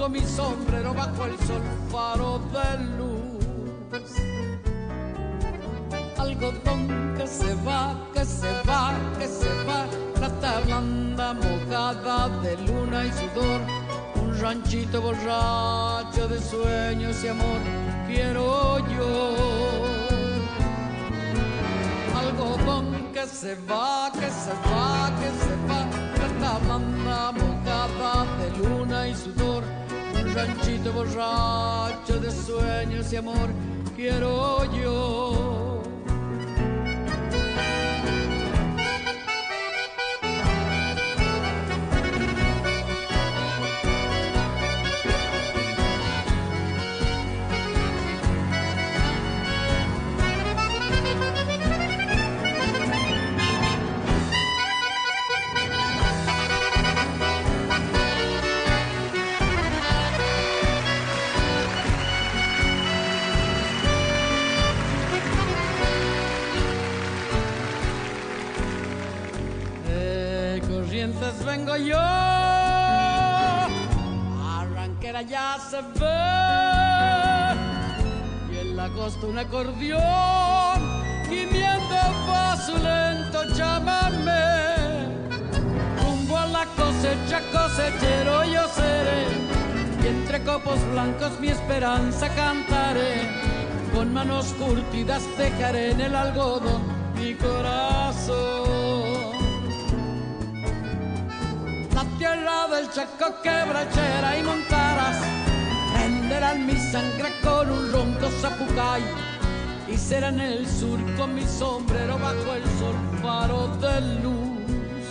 Mi sombrero bajo el sol faro de luz. Algodón que se va, que se va, que se va, plata blanda mojada de luna y sudor, un ranchito borracho de sueños y amor, quiero yo. Algodón que se va, que se va, que se va, plata blanda mojada de luna y sudor, ranchito borracho de sueños y amor, quiero yo. Vengo yo. Arranquera ya se ve y en la costa un acordeón gimiendo va su lento llámame. Rumbo a la cosecha, cosechero yo seré y entre copos blancos mi esperanza cantaré. Con manos curtidas dejaré en el algodón mi corazón Chaco, quebrachera y montaras, venderán mi sangre con un ronco zapucay y será en el sur con mi sombrero bajo el sol faro de luz.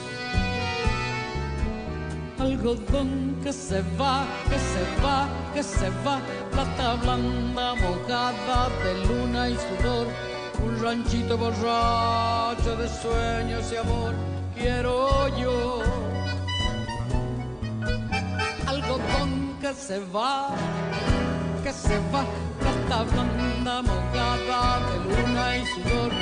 Algodón que se va, que se va, que se va, plata blanda mojada de luna y sudor, un ranchito borracho de sueños y amor, quiero se va, que se va, plata blanda mojada de luna y sudor,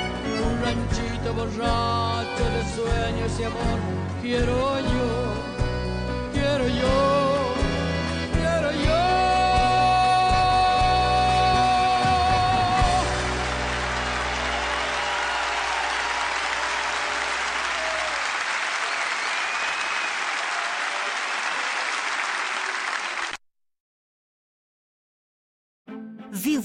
un ranchito borracho de sueños y amor, quiero yo, quiero yo,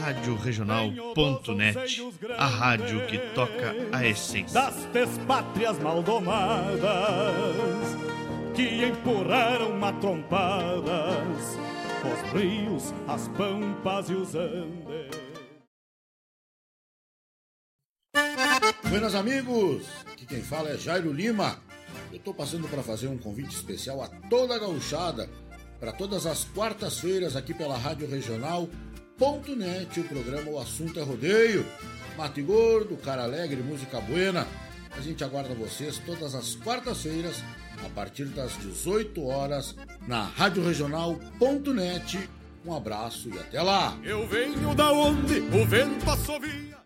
Rádio Regional.net, a rádio que toca a essência. Das despátrias maldomadas que empurraram matrompadas os rios, as pampas e os andes. Buenas amigos, aqui quem fala é Jairo Lima. Eu estou passando para fazer um convite especial a toda a gauchada para todas as quartas-feiras aqui pela Rádio Regional.net, o programa O Assunto é Rodeio. Mate Gordo, Cara Alegre, Música Buena. A gente aguarda vocês todas as quartas-feiras a partir das 18 horas na radioregional.net. Um abraço e até lá. Eu venho da onde o vento assovia.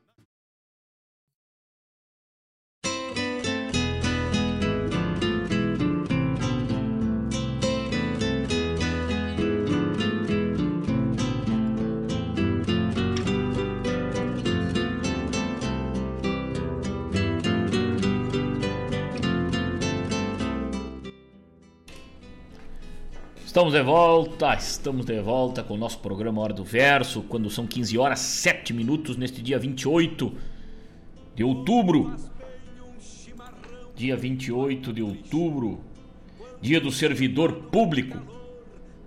Estamos de volta, estamos de volta com o nosso programa Hora do Verso, quando são 15 horas 7 minutos neste dia 28 de outubro. Dia 28 de outubro, dia do servidor público.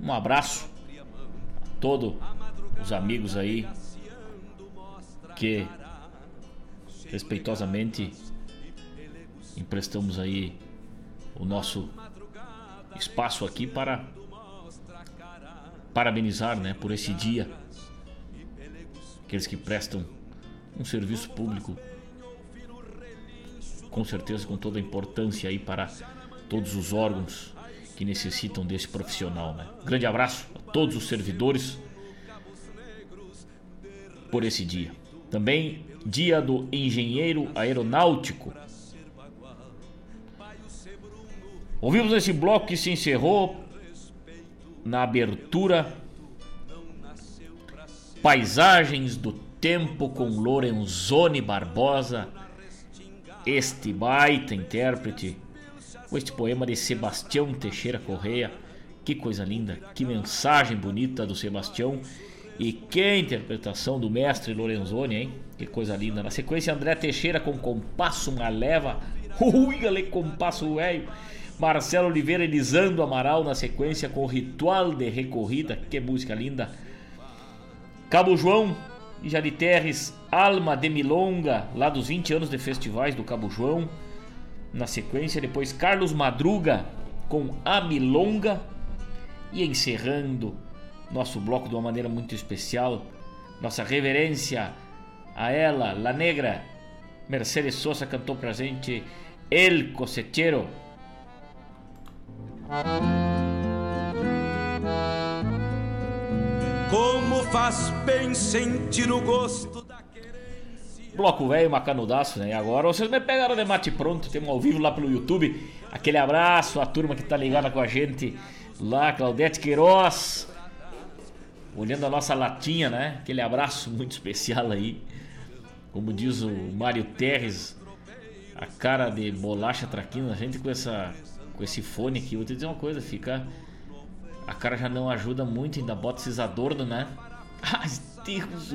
Um abraço a todos os amigos aí que respeitosamente emprestamos aí o nosso espaço aqui para parabenizar né, por esse dia. Aqueles que prestam um serviço público, com certeza com toda a importância aí para todos os órgãos que necessitam desse profissional. Né? Grande abraço a todos os servidores por esse dia. Também dia do engenheiro aeronáutico. Ouvimos esse bloco que se encerrou na abertura Paisagens do Tempo com Lorenzoni Barbosa, este baita intérprete, com este poema de Sebastião Teixeira Correia. Que coisa linda, que mensagem bonita do Sebastião e que interpretação do mestre Lorenzoni, hein? Que coisa linda. Na sequência, André Teixeira com compasso, uma leva, *laughs* ui, gale, compasso velho. Marcelo Oliveira Elisando Amaral na sequência com Ritual de Recorrida, que música linda. Cabo João e Jari Terres, Alma de Milonga, lá dos 20 anos de festivais do Cabo João. Na sequência, depois Carlos Madruga com A Milonga. E encerrando nosso bloco de uma maneira muito especial, nossa reverência a ela, La Negra. Mercedes Sosa cantou pra gente El Cosechero. Como faz bem sentir o gosto da Bloco velho, macanudaço, né? E agora vocês me pegaram de mate pronto, temos ao vivo lá pelo YouTube. Aquele abraço à turma que tá ligada com a gente lá, Claudete Queiroz. Olhando a nossa latinha, né? Aquele abraço muito especial aí. Como diz o Mário Terres, a cara de bolacha traquina, a gente com essa com esse fone aqui. Vou te dizer uma coisa, fica. A cara já não ajuda muito, ainda bota esses adornos, né? *laughs* Ai, Deus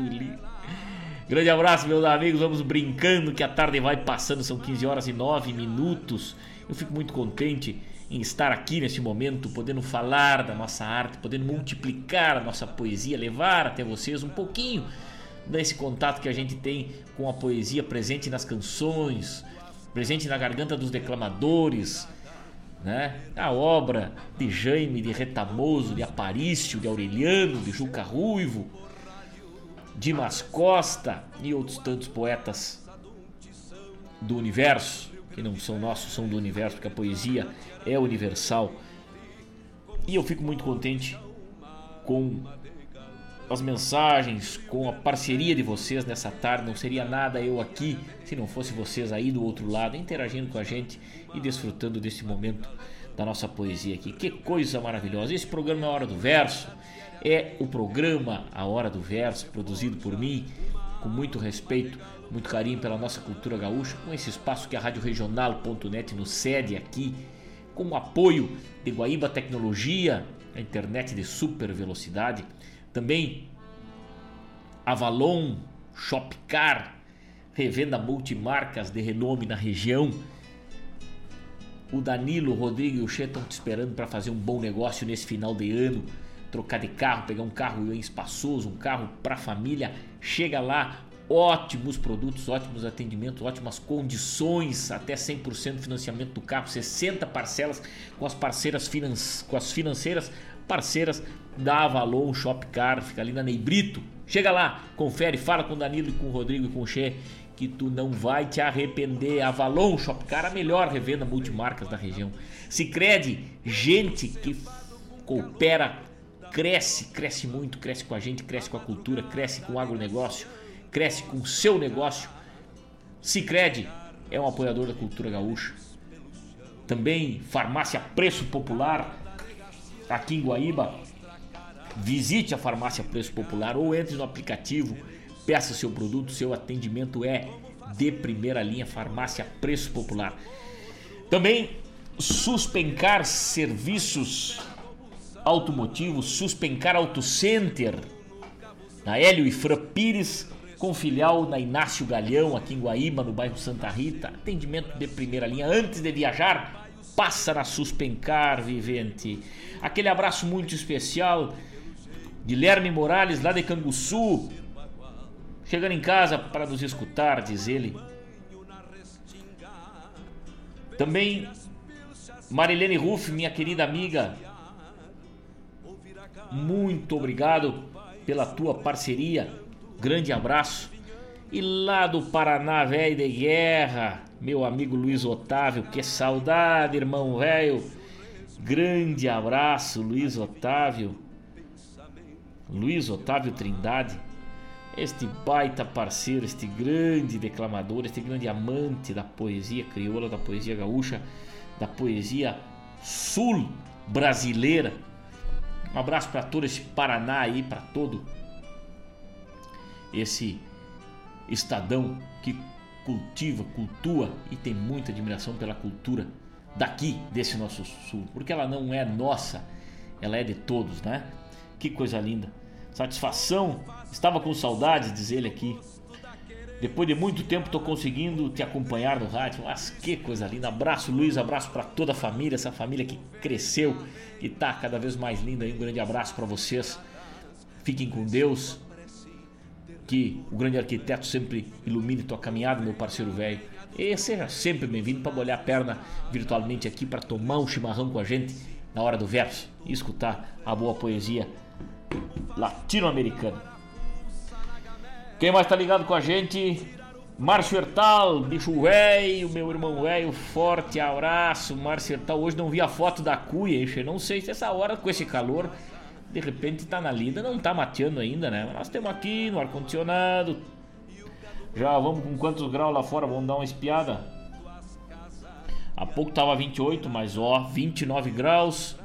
Grande abraço, meus amigos. Vamos brincando que a tarde vai passando, são 15 horas e 9 minutos. Eu fico muito contente em estar aqui neste momento, podendo falar da nossa arte, podendo multiplicar a nossa poesia, levar até vocês um pouquinho desse contato que a gente tem com a poesia presente nas canções, presente na garganta dos declamadores, né? A obra de Jaime, de Retamoso, de Aparício, de Aureliano, de Juca Ruivo, Dimas Costa e outros tantos poetas do universo, que não são nossos, são do universo, porque a poesia é universal. E eu fico muito contente com as mensagens, com a parceria de vocês nessa tarde. Não seria nada eu aqui se não fosse vocês aí do outro lado interagindo com a gente e desfrutando desse momento da nossa poesia aqui. Que coisa maravilhosa! Esse programa é a Hora do Verso. É o programa A Hora do Verso, produzido por mim, com muito respeito, muito carinho pela nossa cultura gaúcha, com esse espaço que a Rádio Regional.net nos cede aqui, com o apoio de Guaíba Tecnologia, a internet de super velocidade também Avalon, Shopcar, revenda multimarcas de renome na região. O Danilo, o Rodrigo e o Che estão te esperando para fazer um bom negócio nesse final de ano. Trocar de carro, pegar um carro espaçoso, um carro para família. Chega lá, ótimos produtos, ótimos atendimentos, ótimas condições, até 100% financiamento do carro, 60 parcelas com as parceiras finan com as financeiras parceiras da Avalon Shopcar, fica ali na Neibrito. Chega lá, confere, fala com o Danilo e com o Rodrigo e com o Che que tu não vai te arrepender. Avalon Shopcar, a melhor revenda multimarcas da região. Se crede, gente que coopera, cresce, cresce muito, cresce com a gente, cresce com a cultura, cresce com o agronegócio, cresce com o seu negócio. Se crede, é um apoiador da cultura gaúcha. Também farmácia Preço Popular, aqui em Guaíba, visite a farmácia Preço Popular ou entre no aplicativo, peça seu produto, seu atendimento é de primeira linha, farmácia Preço Popular. Também Suspencar Serviços Automotivos, Suspencar Auto Center, na Hélio e Fran Pires, com filial na Inácio Galhão, aqui em Guaíba, no bairro Santa Rita. Atendimento de primeira linha. Antes de viajar, passa na Suspencar, vivente. Aquele abraço muito especial. Guilherme Morales, lá de Canguçu. Chegando em casa para nos escutar, diz ele. Também Marilene Ruff, minha querida amiga. Muito obrigado pela tua parceria. Grande abraço. E lá do Paraná, velho de guerra, meu amigo Luiz Otávio, que saudade, irmão velho. Grande abraço, Luiz Otávio. Luiz Otávio Trindade. Este baita parceiro, este grande declamador, este grande amante da poesia crioula, da poesia gaúcha, da poesia sul brasileira. Um abraço para todo esse Paraná aí, para todo esse estadão que cultiva, cultua e tem muita admiração pela cultura daqui, desse nosso sul, porque ela não é nossa, ela é de todos, né? Que coisa linda. Satisfação, estava com saudades, diz ele aqui. Depois de muito tempo estou conseguindo te acompanhar no rádio. Mas que coisa linda. Abraço, Luiz, abraço para toda a família, essa família que cresceu e está cada vez mais linda. Um grande abraço para vocês. Fiquem com Deus. Que o grande arquiteto sempre ilumine tua caminhada, meu parceiro velho. E seja sempre bem-vindo para molhar a perna virtualmente aqui para tomar um chimarrão com a gente na hora do verso e escutar a boa poesia latino-americana. Quem mais tá ligado com a gente? Márcio Hertal, bicho velho, meu irmão velho, forte abraço, Márcio Hertal. Hoje não vi a foto da cuia, hein? Não sei se essa hora com esse calor, de repente tá na lida, não tá mateando ainda, né? Nós temos aqui no ar-condicionado, já vamos com quantos graus lá fora? Vamos dar uma espiada. Há pouco tava 28, mas ó, 29 graus.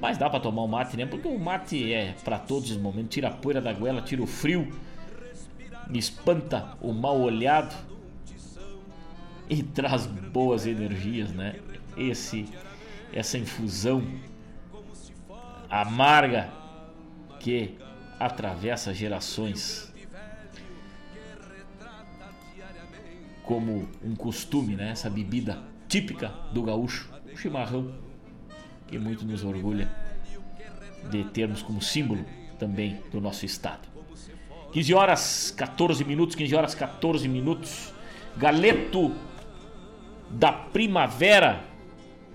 Mas dá para tomar um mate, né? Porque o mate é para todos os momentos. Tira a poeira da goela, tira o frio, espanta o mal olhado e traz boas energias, né? esse essa infusão amarga que atravessa gerações como um costume, né? Essa bebida típica do gaúcho, o chimarrão, que muito nos orgulha de termos como símbolo também do nosso estado. 15 horas 14 minutos, 15 horas 14 minutos. Galeto da Primavera.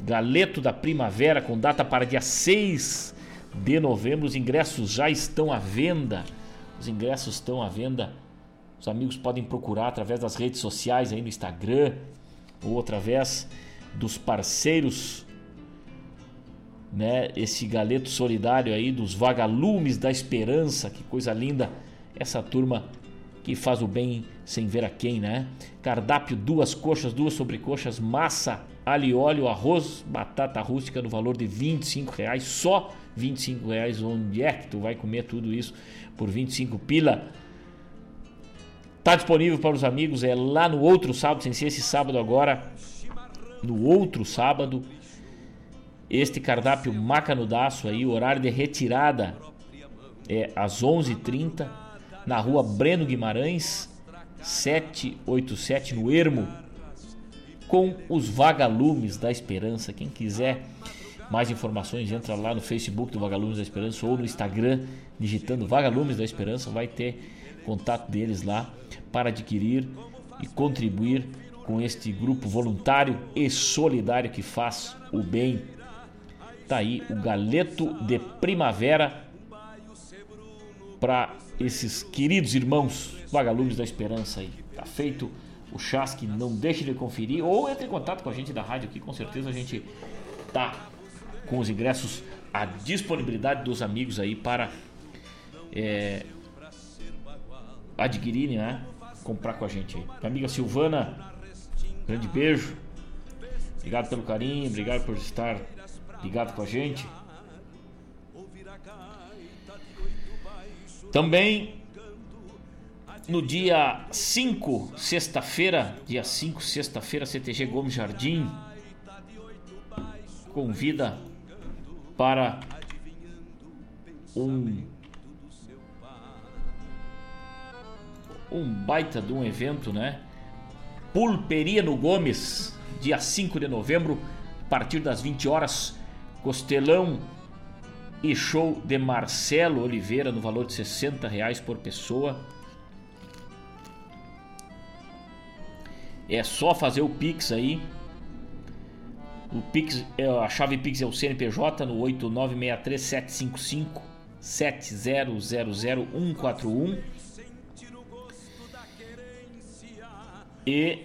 Galeto da Primavera com data para dia 6 de novembro. Os ingressos já estão à venda. Os ingressos estão à venda. Os amigos podem procurar através das redes sociais aí no Instagram ou através dos parceiros né, esse galeto solidário aí dos vagalumes da esperança, que coisa linda essa turma que faz o bem sem ver a quem, né? Cardápio, duas coxas, duas sobrecoxas, massa, alho e óleo, arroz, batata rústica no valor de 25 reais, só 25 reais. Onde é que tu vai comer tudo isso por 25 pila? Tá disponível para os amigos, é lá no outro sábado, sem ser esse sábado agora, no outro sábado, este cardápio macanudaço aí, horário de retirada é às 11h30 na rua Breno Guimarães, 787 no Ermo, com os Vagalumes da Esperança. Quem quiser mais informações, entra lá no Facebook do Vagalumes da Esperança ou no Instagram, digitando Vagalumes da Esperança, vai ter contato deles lá para adquirir e contribuir com este grupo voluntário e solidário que faz o bem. Tá aí o galeto de primavera para esses queridos irmãos vagalumes da esperança aí. Tá feito o chasque, não deixe de conferir ou entre em contato com a gente da rádio aqui, com certeza a gente tá com os ingressos à disponibilidade dos amigos aí para é, adquirirem, né? Comprar com a gente aí. Minha amiga Silvana, grande beijo. Obrigado pelo carinho, obrigado por estar ligado com a gente. Também no dia 5, sexta-feira, dia 5, sexta-feira, CTG Gomes Jardim convida para um um baita de um evento, né? Pulperia no Gomes, dia 5 de novembro, a partir das 20 horas, Costelão e show de Marcelo Oliveira no valor de 60 reais por pessoa. É só fazer o Pix aí. O Pix, é, a chave Pix é o CNPJ no 8963 7000141 e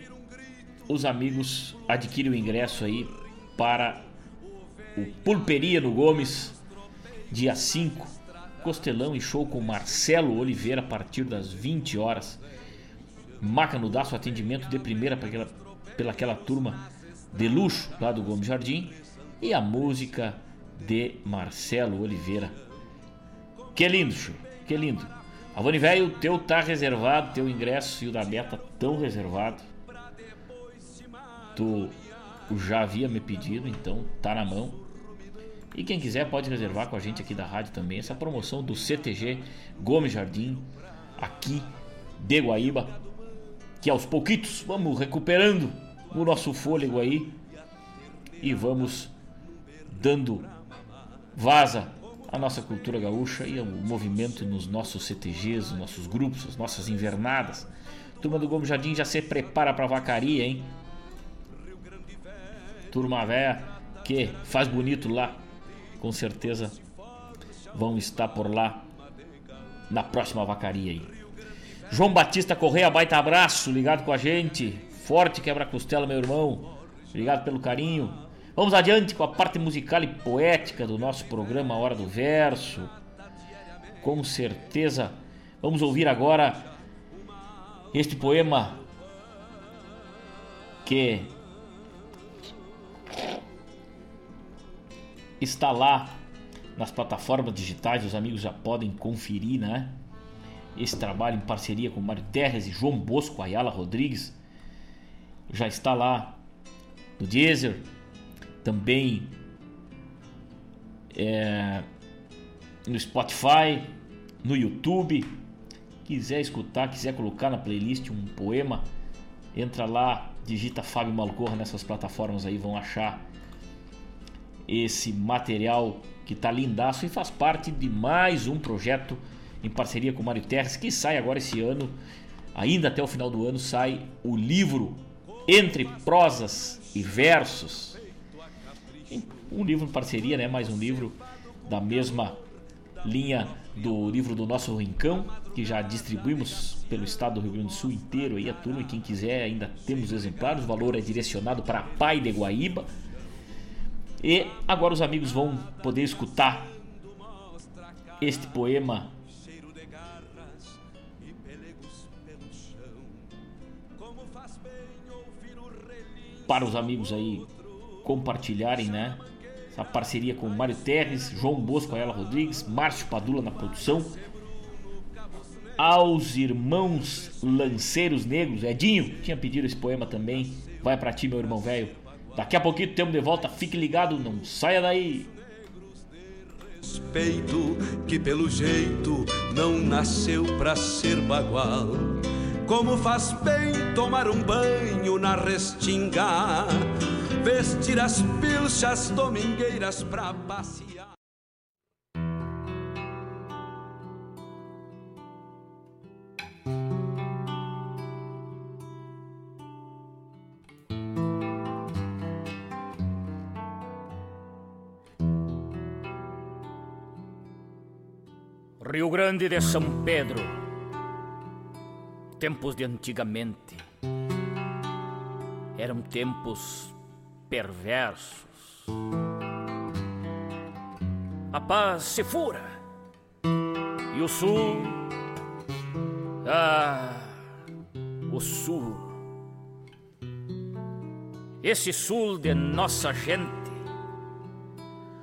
os amigos adquirem o ingresso aí para o Pulperia no Gomes dia 5, Costelão e show com Marcelo Oliveira a partir das 20 horas. Maca no Daço, atendimento de primeira pela, pela aquela turma de luxo lá do Gomes Jardim. E a música de Marcelo Oliveira. Que lindo, show. Que lindo. Avani velho, o teu tá reservado, teu ingresso e o da Beta tão reservado. Tu já havia me pedido, então tá na mão. E quem quiser pode reservar com a gente aqui da rádio também essa promoção do CTG Gomes Jardim, aqui de Guaíba, que aos pouquitos vamos recuperando o nosso fôlego aí e vamos dando vaza à nossa cultura gaúcha e ao movimento nos nossos CTGs, nos nossos grupos, as nossas invernadas. Turma do Gomes Jardim já se prepara para vacaria, hein? Turma velha que faz bonito lá com certeza vão estar por lá na próxima vacaria aí. João Batista Correia, baita abraço, ligado com a gente. Forte quebra-costela, meu irmão. Obrigado pelo carinho. Vamos adiante com a parte musical e poética do nosso programa Hora do Verso. Com certeza, vamos ouvir agora este poema que está lá nas plataformas digitais, os amigos já podem conferir, né? Esse trabalho em parceria com Mário Terres e João Bosco Ayala Rodrigues já está lá no Deezer, também é, no Spotify, no YouTube. Quiser escutar, quiser colocar na playlist um poema, entra lá, digita Fábio Malcorra nessas plataformas aí, vão achar esse material que tá lindaço e faz parte de mais um projeto em parceria com o Mário Terres que sai agora esse ano. Ainda até o final do ano sai o livro Entre Prosas e Versos. Um livro em parceria, né? Mais um livro da mesma linha do livro do nosso Rincão, que já distribuímos pelo estado do Rio Grande do Sul inteiro aí a turma quem quiser ainda temos exemplares, o valor é direcionado para Pai de Guaíba. E agora os amigos vão poder escutar este poema para os amigos aí compartilharem, né? Essa parceria com Mário Terres, João Bosco, Ayala Rodrigues, Márcio Padula na produção. Aos irmãos lanceiros negros, Edinho tinha pedido esse poema também. Vai para ti, meu irmão velho. Daqui a pouquinho temos de volta, fique ligado, não saia daí. Respeito que pelo jeito não nasceu pra ser bagual. Como faz bem tomar um banho na restinga vestir as pilchas domingueiras pra passear. Rio Grande de São Pedro, tempos de antigamente, eram tempos perversos. A paz se fura. E o sul, ah, o sul, esse sul de nossa gente,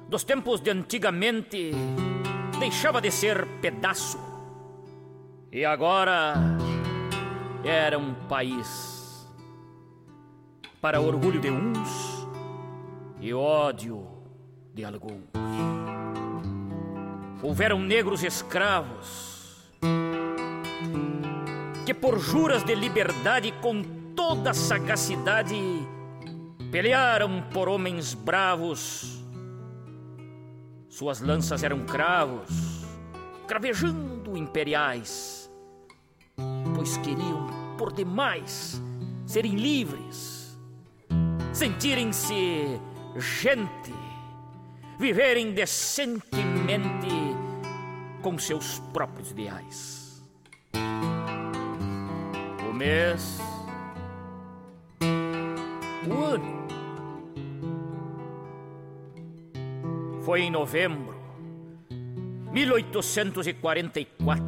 dos tempos de antigamente, deixava de ser pedaço e agora era um país para orgulho de uns e ódio de alguns. Houveram negros escravos que, por juras de liberdade, com toda sagacidade, pelearam por homens bravos. Suas lanças eram cravos, cravejando imperiais, pois queriam por demais serem livres, sentirem-se gente, viverem decentemente com seus próprios ideais. O mês, o ano, foi em novembro 1844.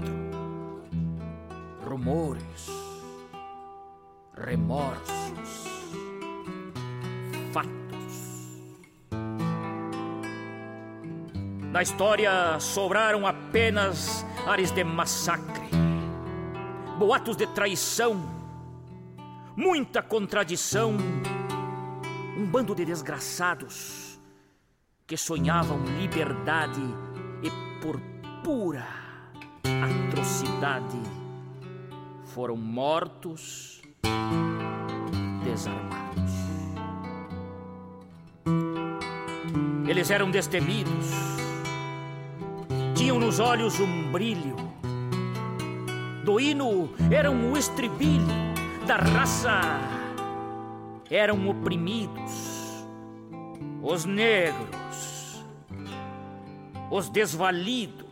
Rumores, remorsos, fatos Na história sobraram apenas ares de massacre, boatos de traição, muita contradição, um bando de desgraçados que sonhavam liberdade e por pura atrocidade foram mortos, desarmados. Eles eram destemidos tinham nos olhos um brilho. Do hino eram o estribilho, da raça eram oprimidos. Os negros, os desvalidos,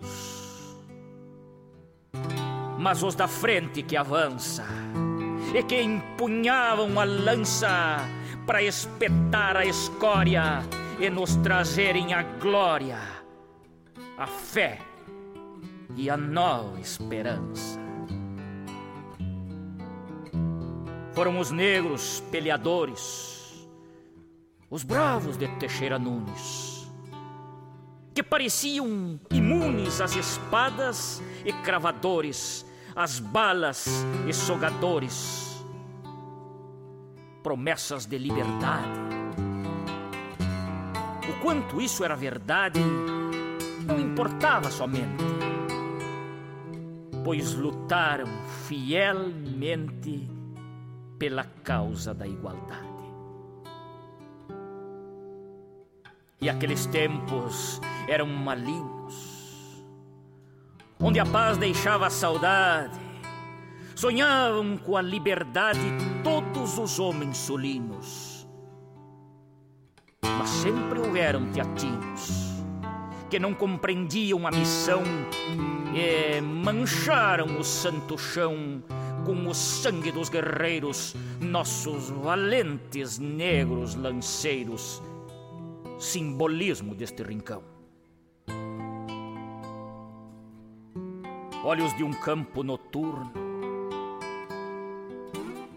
mas os da frente que avança e que empunhavam a lança para espetar a escória e nos trazerem a glória a fé e a nova esperança. Foram os negros peleadores, os bravos de Teixeira Nunes, que pareciam imunes às espadas e cravadores, às balas e sogadores, promessas de liberdade quanto isso era verdade, não importava somente, pois lutaram fielmente pela causa da igualdade. E aqueles tempos eram malignos, onde a paz deixava a saudade, sonhavam com a liberdade todos os homens solinos. Mas sempre houveram teatinos que não compreendiam a missão e mancharam o santo chão com o sangue dos guerreiros, nossos valentes negros lanceiros, simbolismo deste rincão. Olhos de um campo noturno,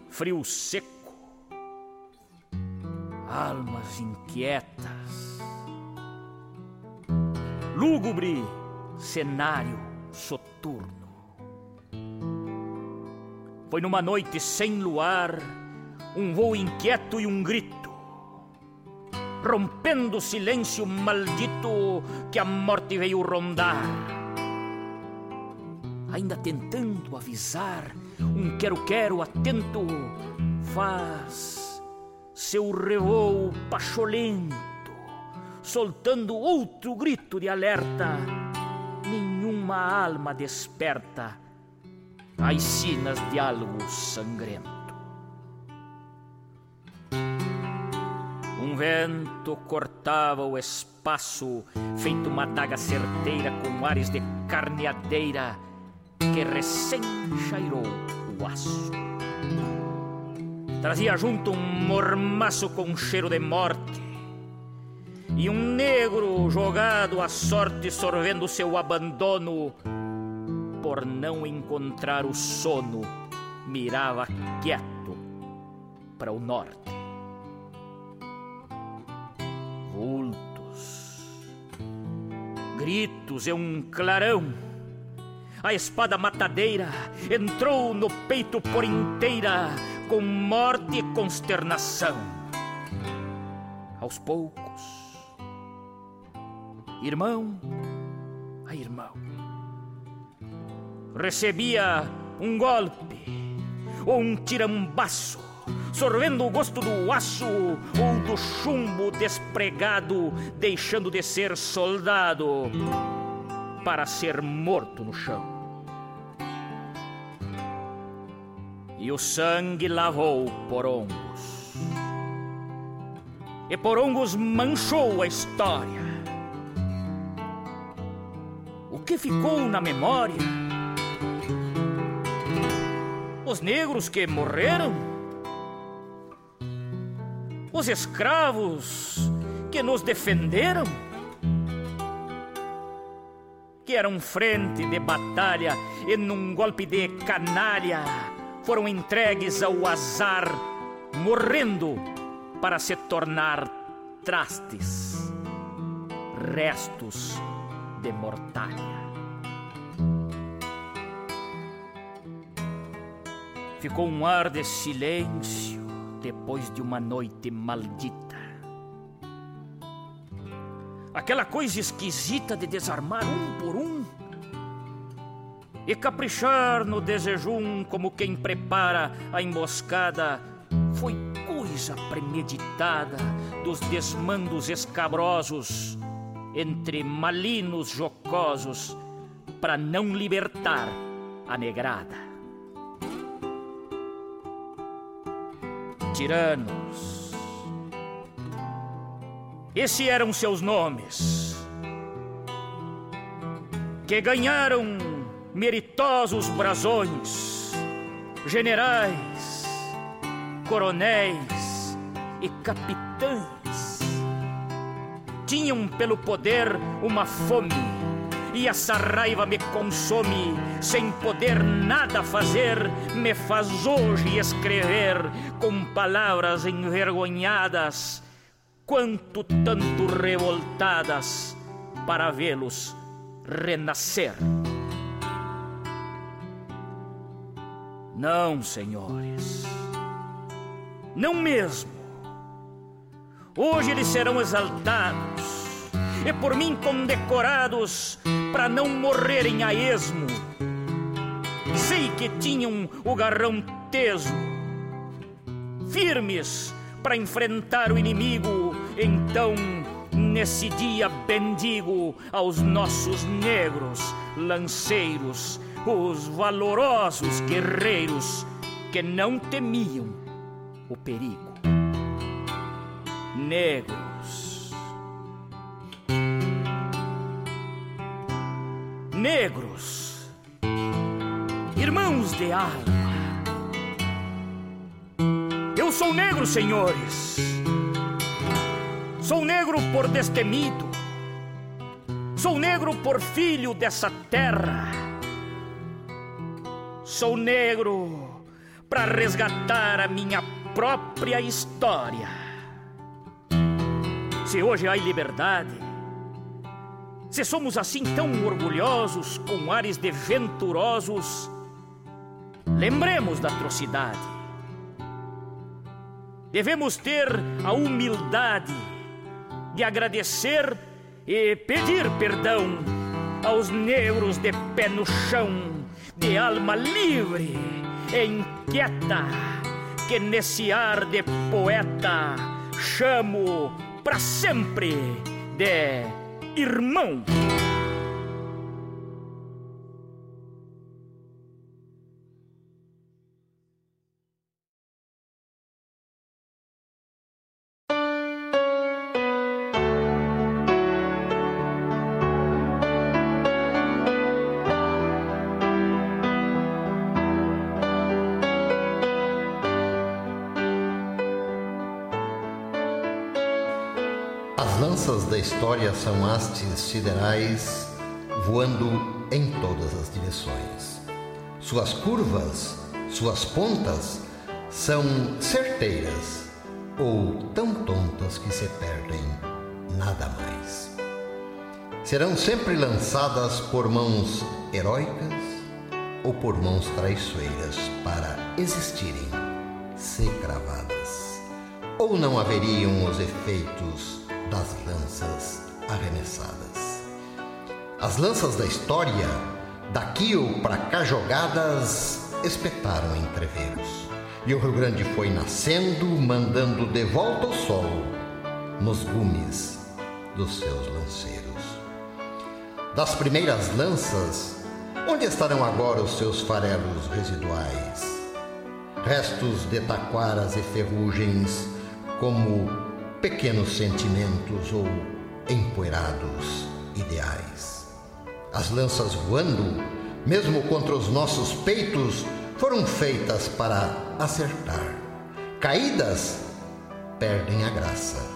frio seco, almas inquietas, lúgubre cenário soturno. Foi numa noite sem luar, um voo inquieto e um grito, rompendo o silêncio maldito que a morte veio rondar. Ainda tentando avisar, um quero-quero atento faz seu revoo pacholento, soltando outro grito de alerta. Nenhuma alma desperta as sinas de algo sangrento. Um vento cortava o espaço, feito uma daga certeira com ares de carneadeira que recém chairou o aço. Trazia junto um mormaço com cheiro de morte e um negro jogado à sorte sorvendo seu abandono por não encontrar o sono, mirava quieto para o norte. Vultos, gritos e um clarão. A espada matadeira entrou no peito por inteira, com morte e consternação. Aos poucos, irmão a irmão recebia um golpe ou um tirambaço, sorvendo o gosto do aço ou do chumbo despregado, deixando de ser soldado para ser morto no chão. E o sangue lavou porongos. E porongos manchou a história. O que ficou na memória? Os negros que morreram? Os escravos que nos defenderam? Que eram frente de batalha e num golpe de canalha foram entregues ao azar, morrendo para se tornar trastes, restos de mortalha. Ficou um ar de silêncio depois de uma noite maldita. Aquela coisa esquisita de desarmar um por um e caprichar no desejum como quem prepara a emboscada foi coisa premeditada dos desmandos escabrosos entre malinos jocosos para não libertar a negrada. Tiranos. Esses eram seus nomes, que ganharam meritosos brasões, generais, coronéis e capitães. Tinham pelo poder uma fome, e essa raiva me consome, sem poder nada fazer, me faz hoje escrever com palavras envergonhadas, quanto tanto revoltadas, para vê-los renascer. Não, senhores. Não mesmo. Hoje eles serão exaltados, e por mim condecorados para não morrerem a esmo. Sei que tinham o garrão teso, firmes para enfrentar o inimigo. Então, nesse dia bendigo aos nossos negros lanceiros, os valorosos guerreiros que não temiam o perigo. Negros. Negros. Irmãos de alma. Eu sou negro, senhores. Sou negro por destemido. Sou negro por filho dessa terra. Sou negro para resgatar a minha própria história. Se hoje há liberdade, se somos assim tão orgulhosos, com ares de venturosos, lembremos da atrocidade. Devemos ter a humildade de agradecer e pedir perdão aos negros de pé no chão, de alma livre e inquieta, que nesse ar de poeta chamo para sempre de irmão. História são hastes siderais voando em todas as direções. Suas curvas, suas pontas são certeiras ou tão tontas que se perdem, nada mais. Serão sempre lançadas por mãos heróicas ou por mãos traiçoeiras para existirem, se cravadas. Ou não haveriam os efeitos das lanças arremessadas. As lanças da história, daqui ou para cá jogadas, espetaram entreveros. E o Rio Grande foi nascendo, mandando de volta o sol nos gumes dos seus lanceiros. Das primeiras lanças, onde estarão agora os seus farelos residuais? Restos de taquaras e ferrugens, como pequenos sentimentos ou empoeirados ideais. As lanças voando, mesmo contra os nossos peitos, foram feitas para acertar. Caídas, perdem a graça,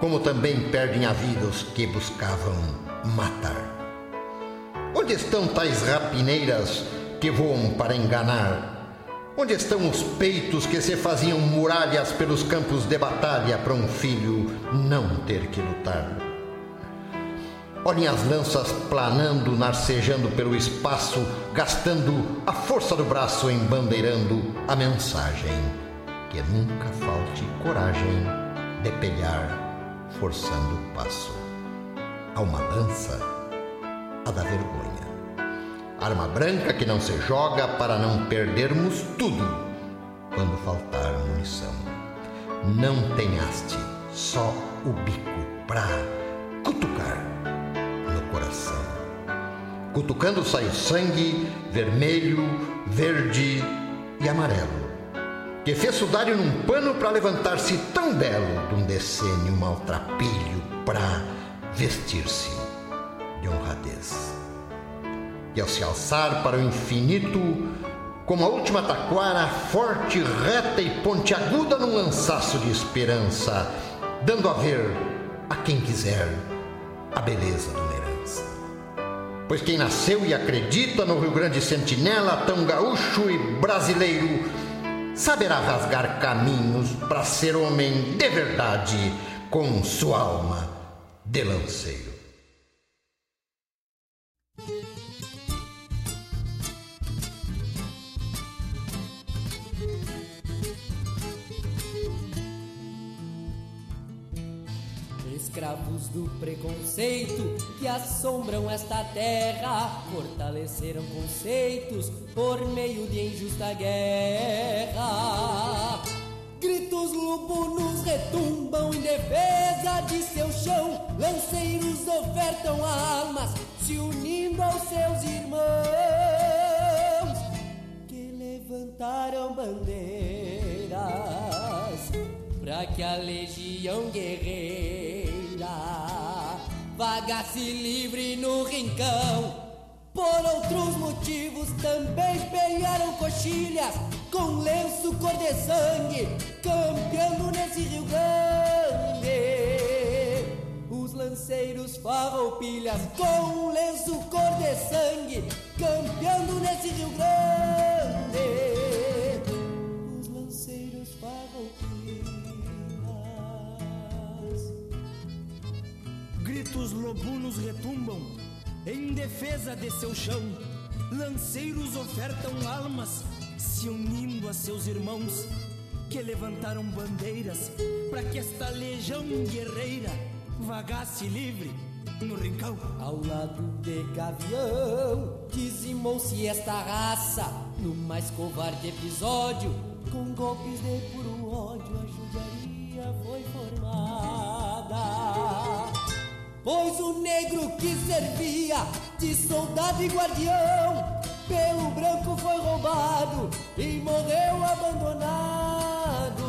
como também perdem a vida os que buscavam matar. Onde estão tais rapineiras que voam para enganar Onde estão os peitos que se faziam muralhas pelos campos de batalha para um filho não ter que lutar? Olhem as lanças planando, narcejando pelo espaço, gastando a força do braço embandeirando a mensagem: que nunca falte coragem de pelhar, forçando o passo. A uma lança, a da vergonha Arma branca que não se joga para não perdermos tudo quando faltar munição. Não tem haste, só o bico pra cutucar no coração. Cutucando sai o sangue vermelho, verde e amarelo, que fez sudário num pano para levantar-se tão belo de um decênio maltrapilho pra vestir-se de honradez e ao se alçar para o infinito, como a última taquara, forte, reta e pontiaguda num lançaço de esperança, dando a ver a quem quiser a beleza de uma herança. Pois quem nasceu e acredita no Rio Grande Sentinela, tão gaúcho e brasileiro, saberá rasgar caminhos para ser homem de verdade com sua alma de lanceiro. Escravos do preconceito que assombram esta terra, fortaleceram conceitos por meio de injusta guerra. Gritos lubunos retumbam em defesa de seu chão, lanceiros ofertam almas, se unindo aos seus irmãos que levantaram bandeiras para que a legião guerreira vagasse livre no rincão. Por outros motivos também espelharam coxilhas com lenço cor de sangue, campeando nesse Rio Grande. Os lanceiros farroupilhas com lenço cor de sangue, campeando nesse Rio Grande. Gritos lobunos retumbam em defesa de seu chão. Lanceiros ofertam almas, se unindo a seus irmãos que levantaram bandeiras para que esta legião guerreira vagasse livre no rincão. Ao lado de Gavião, dizimou-se esta raça no mais covarde episódio. Com golpes de puro ódio, a judiaria foi formada. Pois o negro que servia de soldado e guardião, pelo branco foi roubado e morreu abandonado.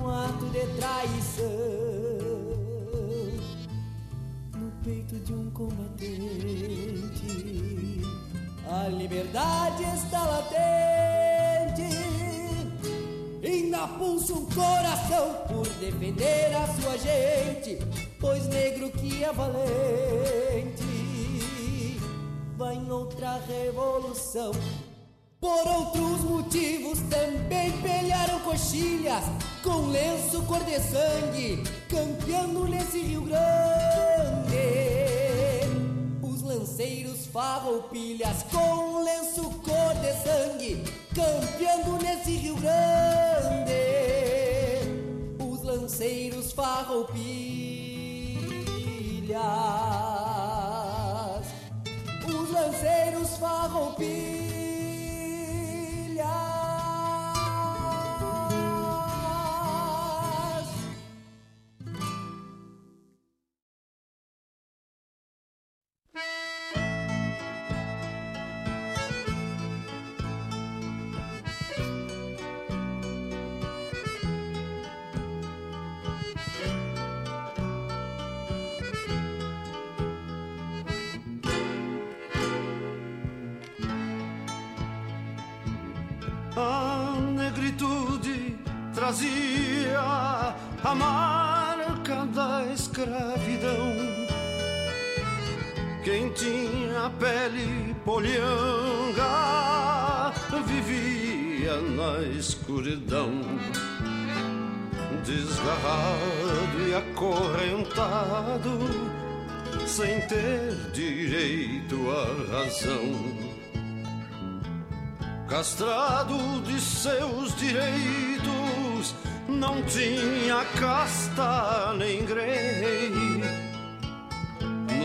Um ato de traição no peito de um combatente. A liberdade está latente. Ainda pulsa um coração por defender a sua gente, pois negro que é valente vai em outra revolução. Por outros motivos também pelharam coxilhas com lenço cor de sangue, campeando nesse Rio Grande. Os lanceiros farroupilhas com lenço cor de sangue, campeando nesse Rio Grande. Os lanceiros farroupilhas. Os lanceiros farroupilhas. Quem tinha pele polhanga vivia na escuridão, desgarrado e acorrentado, sem ter direito à razão castrado de seus direitos, não tinha casta nem grei.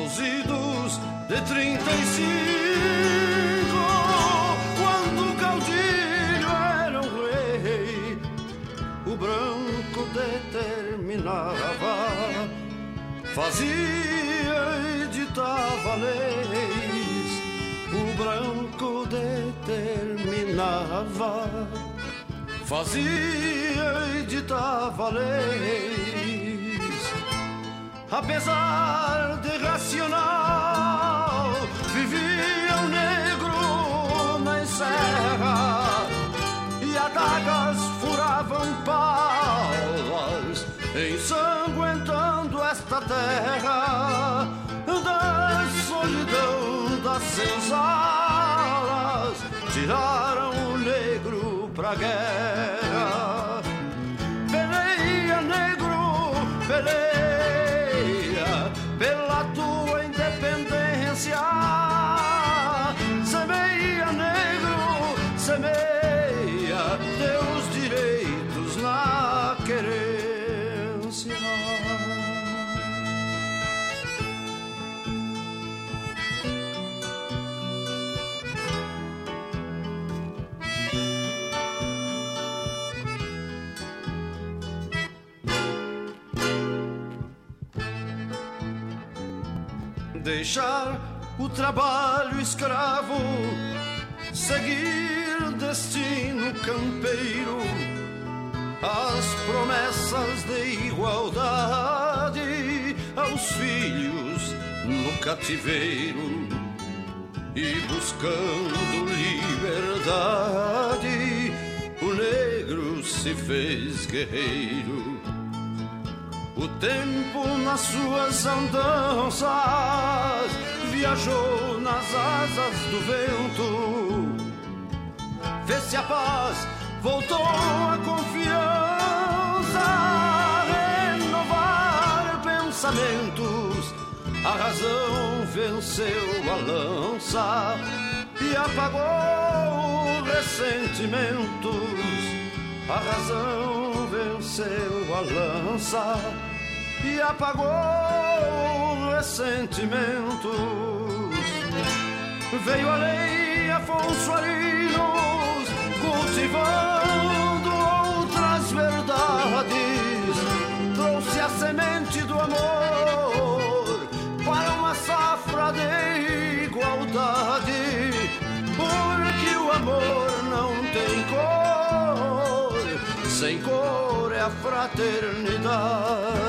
Nos idos de trinta e cinco, quando o caudilho era um rei, o branco determinava, fazia e ditava leis. O branco determinava, fazia e ditava leis. Apesar de racional, vivia o negro na serra e adagas furavam palas, ensanguentando esta terra da solidão das senzalas tiraram o negro pra guerra. Deixar o trabalho escravo, seguir destino campeiro, as promessas de igualdade aos filhos no cativeiro e buscando liberdade, o negro se fez guerreiro. O tempo nas suas andanças viajou nas asas do vento. Vê-se a paz, voltou a confiança, renovar pensamentos. A razão venceu a lança e apagou ressentimentos. A razão venceu a lança e apagou ressentimentos. Veio a lei Afonso Arinos cultivando outras verdades, trouxe a semente do amor para uma safra de igualdade, porque o amor não tem cor, sem cor é a fraternidade.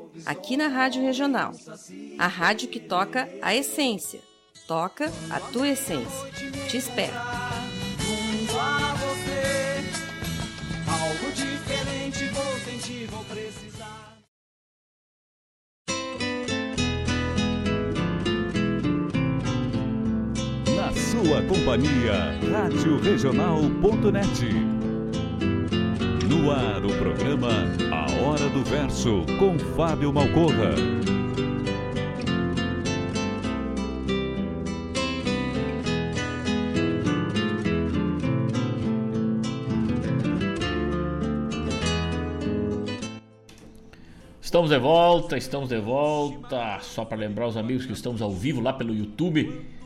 aqui na Rádio Regional. A rádio que toca a essência. toca a tua essência. Te espero. Junto a você, algo diferente vou sentir, vou precisar. Na sua companhia, Rádio Regional.net. Ar o programa A Hora do Verso, com Fábio Malcorra. Estamos de volta, estamos de volta. Só para lembrar os amigos que estamos ao vivo lá pelo YouTube.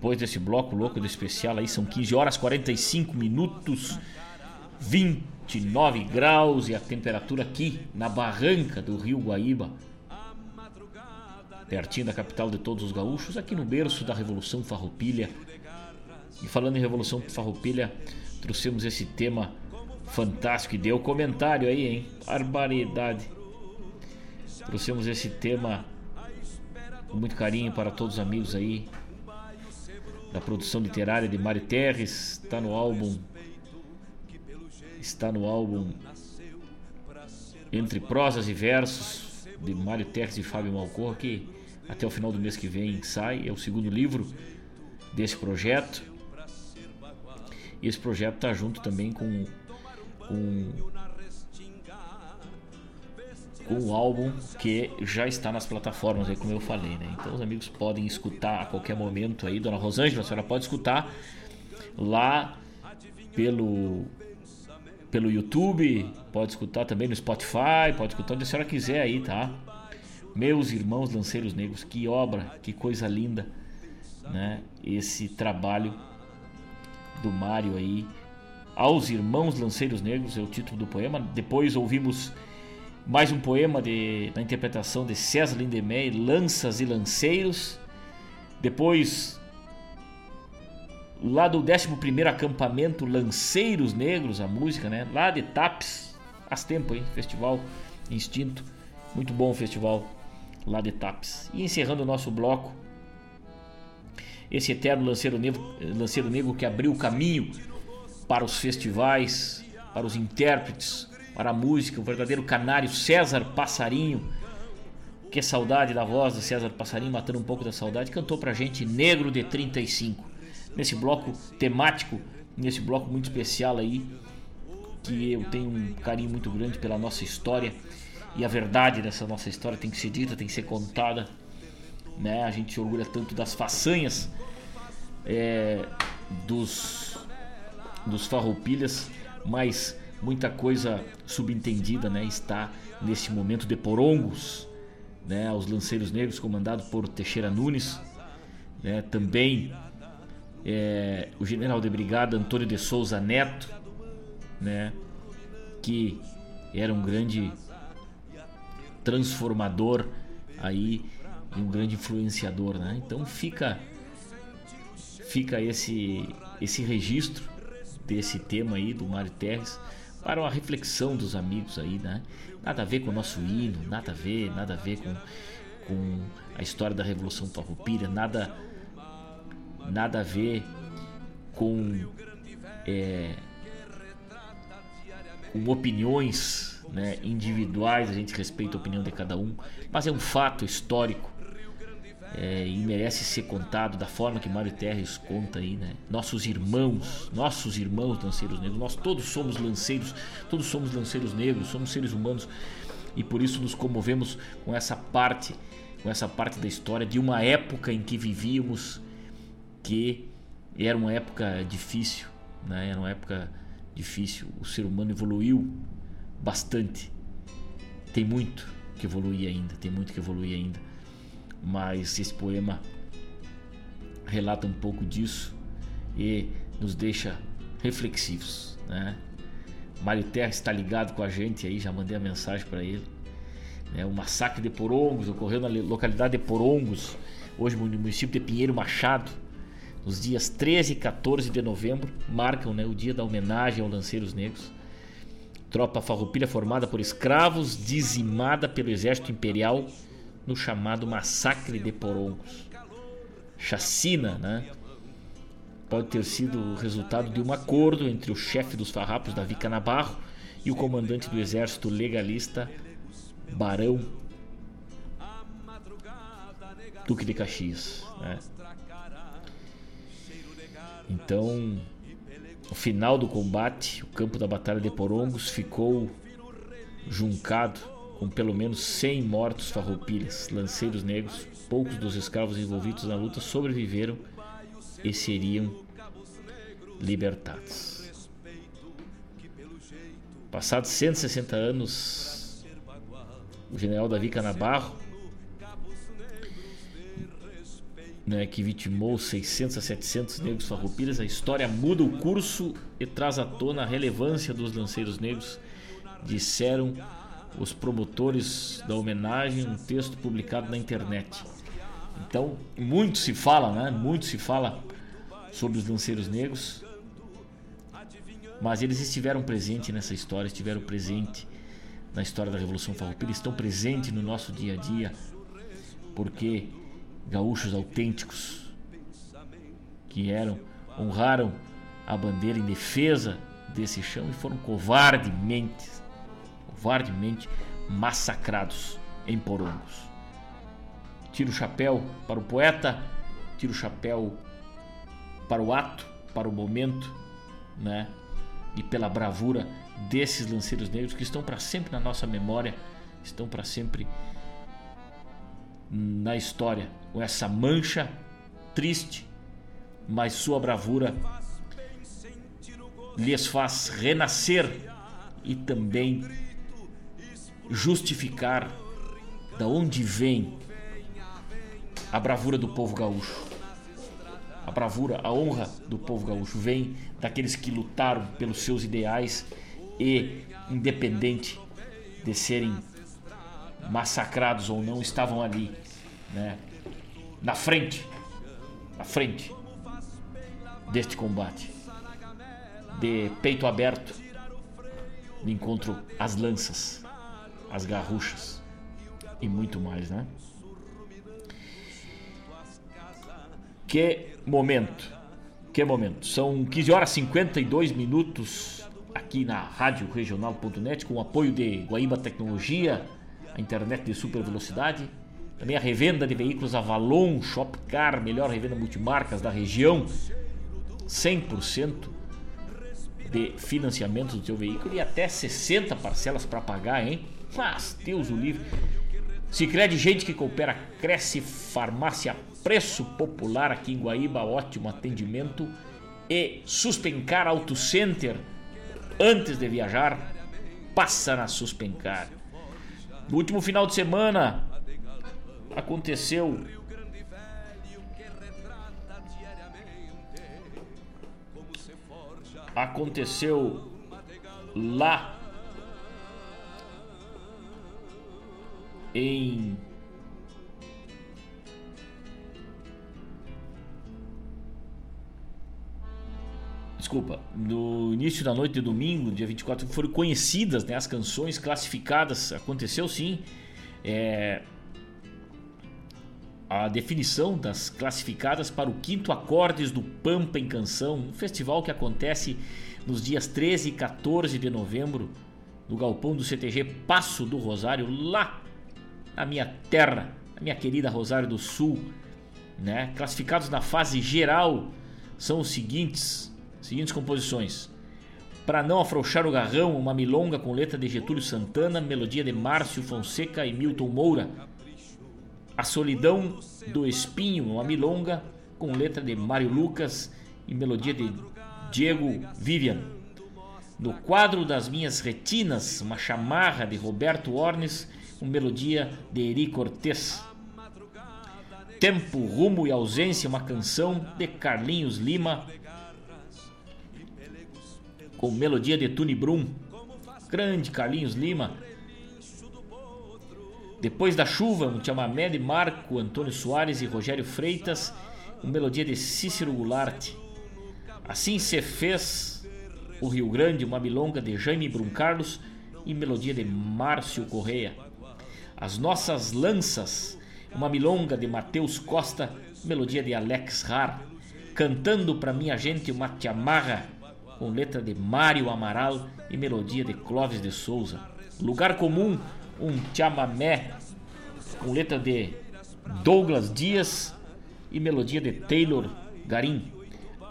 Depois desse bloco louco do especial aí, são 15 horas 45 minutos, 29 graus e a temperatura aqui na barranca do Rio Guaíba, pertinho da capital de todos os gaúchos, aqui no berço da Revolução Farroupilha. E falando em Revolução Farroupilha, trouxemos esse tema fantástico e deu comentário aí, hein? Barbaridade. Trouxemos esse tema com muito carinho para todos os amigos aí da produção literária de Mário Terres, está no álbum está no álbum Entre Prosas e Versos de Mário Terres e Fábio Malcor, que até o final do mês que vem sai, é o segundo livro desse projeto. E esse projeto está junto também com com, o álbum que já está nas plataformas, aí, como eu falei, né? Então os amigos podem escutar a qualquer momento aí, Dona Rosângela, a senhora pode escutar lá pelo pelo YouTube, pode escutar também no Spotify, pode escutar onde a senhora quiser aí, tá? Meus irmãos lanceiros negros, que obra, que coisa linda, né? Esse trabalho do Mário aí aos Irmãos Lanceiros Negros, é o título do poema. Depois ouvimos mais um poema de, na interpretação de César Lindemey, Lanças e Lanceiros. Depois, lá do 11 acampamento Lanceiros Negros, a música, né? Lá de Tapes, faz tempo, hein? Festival Instinto. Muito bom o festival lá de Tapes. E encerrando o nosso bloco, esse eterno lanceiro negro, lanceiro negro que abriu o caminho para os festivais, para os intérpretes, para a música, o verdadeiro canário César Passarinho. Que saudade da voz do César Passarinho, matando um pouco da saudade, cantou pra gente Negro de 35. Nesse bloco temático, nesse bloco muito especial aí, que eu tenho um carinho muito grande pela nossa história e a verdade dessa nossa história tem que ser dita, tem que ser contada. Né? A gente se orgulha tanto das façanhas é, dos dos farroupilhas, mas muita coisa subentendida né, está neste momento de porongos, né, os lanceiros negros comandado por Teixeira Nunes, né, também é, o general de brigada Antônio de Souza Neto, né, que era um grande transformador aí e um grande influenciador, né? Então fica fica esse esse registro desse tema aí do Mário Terres para uma reflexão dos amigos aí, né? Nada a ver com o nosso hino, nada a ver, nada a ver com, com a história da Revolução Farroupilha, nada, nada a ver com, é, com opiniões né, individuais, a gente respeita a opinião de cada um, mas é um fato histórico é, e merece ser contado da forma que Mário Terres conta aí, né? Nossos irmãos, nossos irmãos lanceiros negros, nós todos somos lanceiros, todos somos lanceiros negros, somos seres humanos e por isso nos comovemos com essa parte, com essa parte da história de uma época em que vivíamos que era uma época difícil, né? Era uma época difícil. O ser humano evoluiu bastante. Tem muito que evoluir ainda, tem muito que evoluir ainda mas esse poema relata um pouco disso e nos deixa reflexivos. Né? Mário Terra está ligado com a gente aí, já mandei a mensagem para ele. Né? O massacre de Porongos ocorreu na localidade de Porongos, hoje no município de Pinheiro Machado, nos dias 13 e 14 de novembro, marcam né, o dia da homenagem aos lanceiros negros. Tropa farroupilha formada por escravos, dizimada pelo exército imperial no chamado Massacre de Porongos. Chacina, né? Pode ter sido o resultado de um acordo entre o chefe dos farrapos Davi Canabarro e o comandante do exército legalista Barão Duque de Caxias, né? Então, no final do combate, o campo da Batalha de Porongos ficou juncado com pelo menos 100 mortos farroupilhas, lanceiros negros. Poucos dos escravos envolvidos na luta sobreviveram e seriam libertados. Passados 160 anos, o general Davi Canabarro, né, que vitimou 600 a 700 negros farroupilhas, a história muda o curso e traz à tona a relevância dos lanceiros negros, disseram os promotores da homenagem, um texto publicado na internet. Então, muito se fala, né? Muito se fala sobre os lanceiros negros, mas eles estiveram presentes nessa história, estiveram presentes na história da Revolução Farroupilha, estão presentes no nosso dia a dia, porque gaúchos autênticos que eram honraram a bandeira em defesa desse chão e foram covardemente covardemente massacrados em Porongos. Tiro o chapéu para o poeta, tiro o chapéu para o ato, para o momento, né? E pela bravura desses lanceiros negros que estão para sempre na nossa memória, estão para sempre na história, com essa mancha triste, mas sua bravura lhes faz renascer e também justificar da onde vem a bravura do povo gaúcho. A bravura, a honra do povo gaúcho vem daqueles que lutaram pelos seus ideais e, independente de serem massacrados ou não, estavam ali, né, na frente, na frente deste combate, de peito aberto, de encontro às lanças as garruchas e muito mais, né? Que momento, que momento. São 15 horas e 52 minutos aqui na Rádio Regional.net com o apoio de Guaíba Tecnologia, a internet de super velocidade, também a revenda de veículos Avalon, Shopcar, melhor revenda multimarcas da região, 100% de financiamento do seu veículo e até 60 parcelas para pagar, hein? Mas, Deus o livre. Se crede gente que coopera, cresce farmácia preço popular aqui em Guaíba, ótimo atendimento e Suspencar Auto Center. Antes de viajar, passa na Suspencar. No último final de semana aconteceu aconteceu lá em Desculpa, no início da noite de domingo, dia 24, foram conhecidas né, as canções classificadas. Aconteceu sim. É, a definição das classificadas para o quinto Acordes do Pampa em Canção, um festival que acontece nos dias 13 e 14 de novembro no galpão do CTG Passo do Rosário, lá a minha terra, a minha querida Rosário do Sul, né? Classificados na fase geral são os seguintes, seguintes composições. Para não afrouxar o garrão, uma milonga com letra de Getúlio Santana, melodia de Márcio Fonseca e Milton Moura. A solidão do espinho, uma milonga com letra de Mário Lucas e melodia de Diego Vivian. No quadro das minhas retinas, uma chamarra de Roberto Ornes com melodia de Eri Cortez. Tempo, Rumo e Ausência, uma canção de Carlinhos Lima, com melodia de Tuni Brum. Grande Carlinhos Lima. Depois da chuva, um chamamé de Marco Antônio Soares e Rogério Freitas, com melodia de Cícero Goulart. Assim se fez o Rio Grande, uma milonga de Jaime Brum Carlos e melodia de Márcio Correia. As nossas lanças, uma milonga de Matheus Costa, melodia de Alex Har, cantando pra minha gente uma tiamarra com letra de Mário Amaral e melodia de Clóvis de Souza. Lugar comum, um chamamé com letra de Douglas Dias e melodia de Taylor Garim.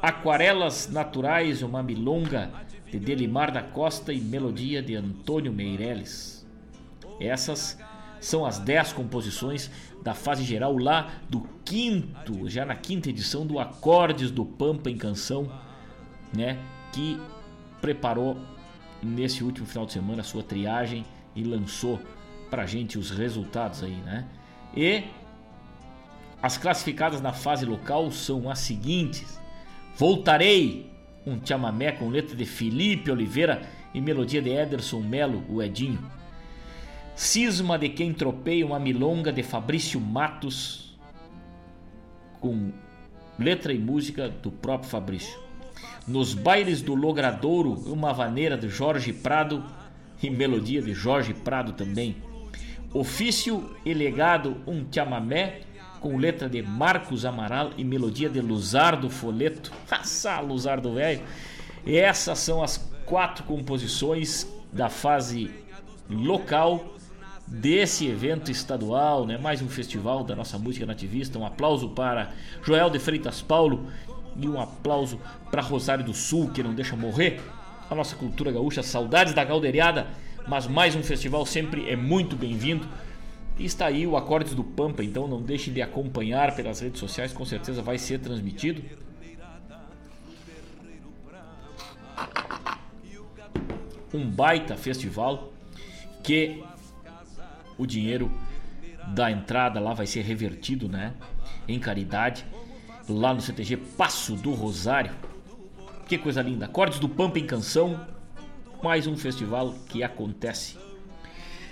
Aquarelas Naturais, uma milonga de Delimar da Costa e melodia de Antônio Meirelles. Essas são as 10 composições da fase geral lá do quinto, já na quinta edição do Acordes do Pampa em Canção, né, que preparou nesse último final de semana a sua triagem e lançou pra gente os resultados aí, né? E as classificadas na fase local são as seguintes: Voltarei, um chamamé com letra de Felipe Oliveira e melodia de Ederson Melo, o Edinho. Cisma de quem tropeia uma milonga de Fabrício Matos com letra e música do próprio Fabrício. Nos bailes do Logradouro, uma vaneira de Jorge Prado e melodia de Jorge Prado também. Ofício e legado um chamamé com letra de Marcos Amaral e melodia de Luzardo Foleto. *laughs* Assá, Luzardo velho. Essas são as quatro composições da fase local desse evento estadual, né? Mais um festival da nossa música nativista. Um aplauso para Joel de Freitas Paulo e um aplauso para Rosário do Sul, que não deixa morrer a nossa cultura gaúcha. Saudades da Galderiada, mas mais um festival sempre é muito bem-vindo. E está aí o Acordes do Pampa, então não deixem de acompanhar pelas redes sociais, com certeza vai ser transmitido. Um baita festival que o dinheiro da entrada lá vai ser revertido, né? Em caridade, lá no CTG Passo do Rosário. Que coisa linda! Acordes do Pampa em Canção, mais um festival que acontece.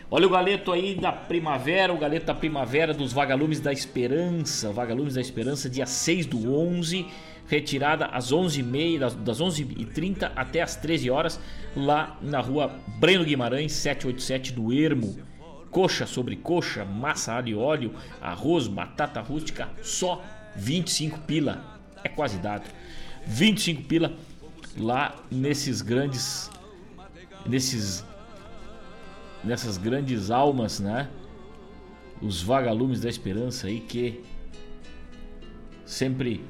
Olha o galeto aí da primavera, o galeto da primavera dos Vagalumes da Esperança. Vagalumes da Esperança, dia 6 do 11, retirada às 11h30, das, das 11h30 até às 13 horas, lá na rua Breno Guimarães, 787 do Ermo coxa sobre coxa, massa alho e óleo, arroz, batata rústica, só 25 pila. É quase dado. 25 pila lá nesses grandes nesses nessas grandes almas, né? Os vagalumes da esperança aí que sempre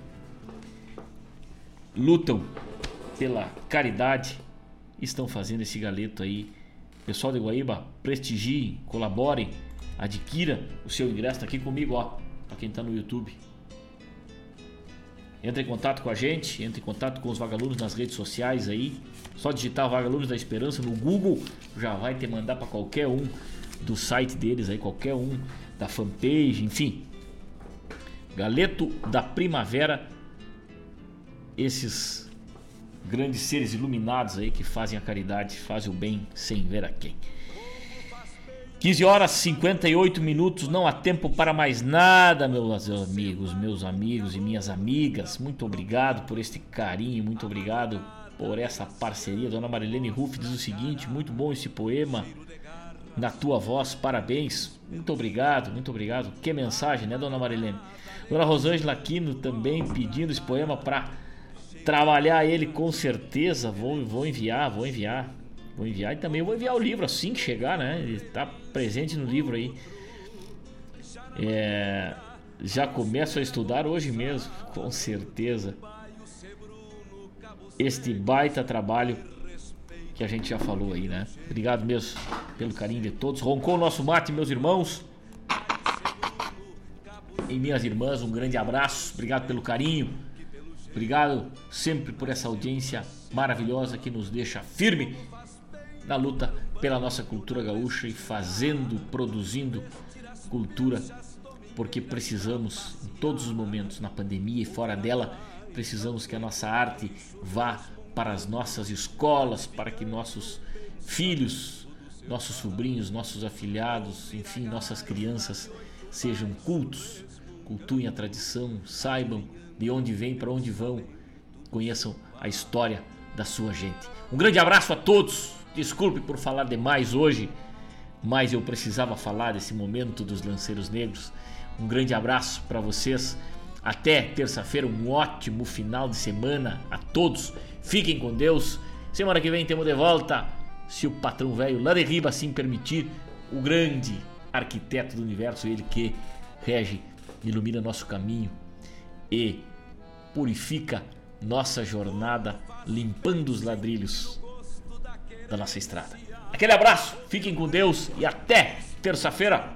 lutam pela caridade, estão fazendo esse galeto aí Pessoal de Guaíba, prestigiem, colaborem, adquira o seu ingresso. Aqui comigo, ó, para quem está no YouTube. Entre em contato com a gente, entre em contato com os vagalumes nas redes sociais aí. Só digitar Vagalumes da Esperança no Google, já vai te mandar para qualquer um do site deles aí, qualquer um da fanpage, enfim. Galeto da Primavera, esses grandes seres iluminados aí que fazem a caridade, fazem o bem sem ver a quem. 15 horas 58 minutos, não há tempo para mais nada, meus amigos, meus amigos e minhas amigas. Muito obrigado por este carinho, muito obrigado por essa parceria. Dona Marilene Ruff diz o seguinte: muito bom esse poema na tua voz, parabéns. Muito obrigado, muito obrigado. Que mensagem, né, Dona Marilene? Dona Rosângela Aquino também pedindo esse poema para trabalhar ele com certeza. Vou, vou enviar, vou enviar. Vou enviar e também vou enviar o livro assim que chegar, né? Ele está presente no livro aí. É, já começo a estudar hoje mesmo, com certeza. Este baita trabalho que a gente já falou aí, né? Obrigado mesmo pelo carinho de todos. Roncou o nosso mate, meus irmãos. E minhas irmãs, um grande abraço. Obrigado pelo carinho. Obrigado sempre por essa audiência maravilhosa que nos deixa firme na luta pela nossa cultura gaúcha e fazendo, produzindo cultura, porque precisamos em todos os momentos, na pandemia e fora dela, precisamos que a nossa arte vá para as nossas escolas, para que nossos filhos, nossos sobrinhos, nossos afilhados, enfim, nossas crianças sejam cultos, cultuem a tradição, saibam de onde vêm, para onde vão, conheçam a história da sua gente. Um grande abraço a todos. Desculpe por falar demais hoje, mas eu precisava falar desse momento dos lanceiros negros, Um grande abraço para vocês. Até terça-feira, um ótimo final de semana a todos. Fiquem com Deus. Semana que vem temos de volta, se o patrão velho lá de riba assim permitir, o grande arquiteto do universo, ele que rege, ilumina nosso caminho e purifica nossa jornada, limpando os ladrilhos da nossa estrada. Aquele abraço, fiquem com Deus e até terça-feira.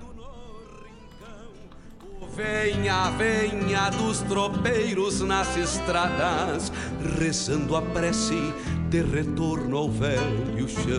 Venha, venha dos tropeiros nas estradas, rezando a prece de retorno ao velho chão.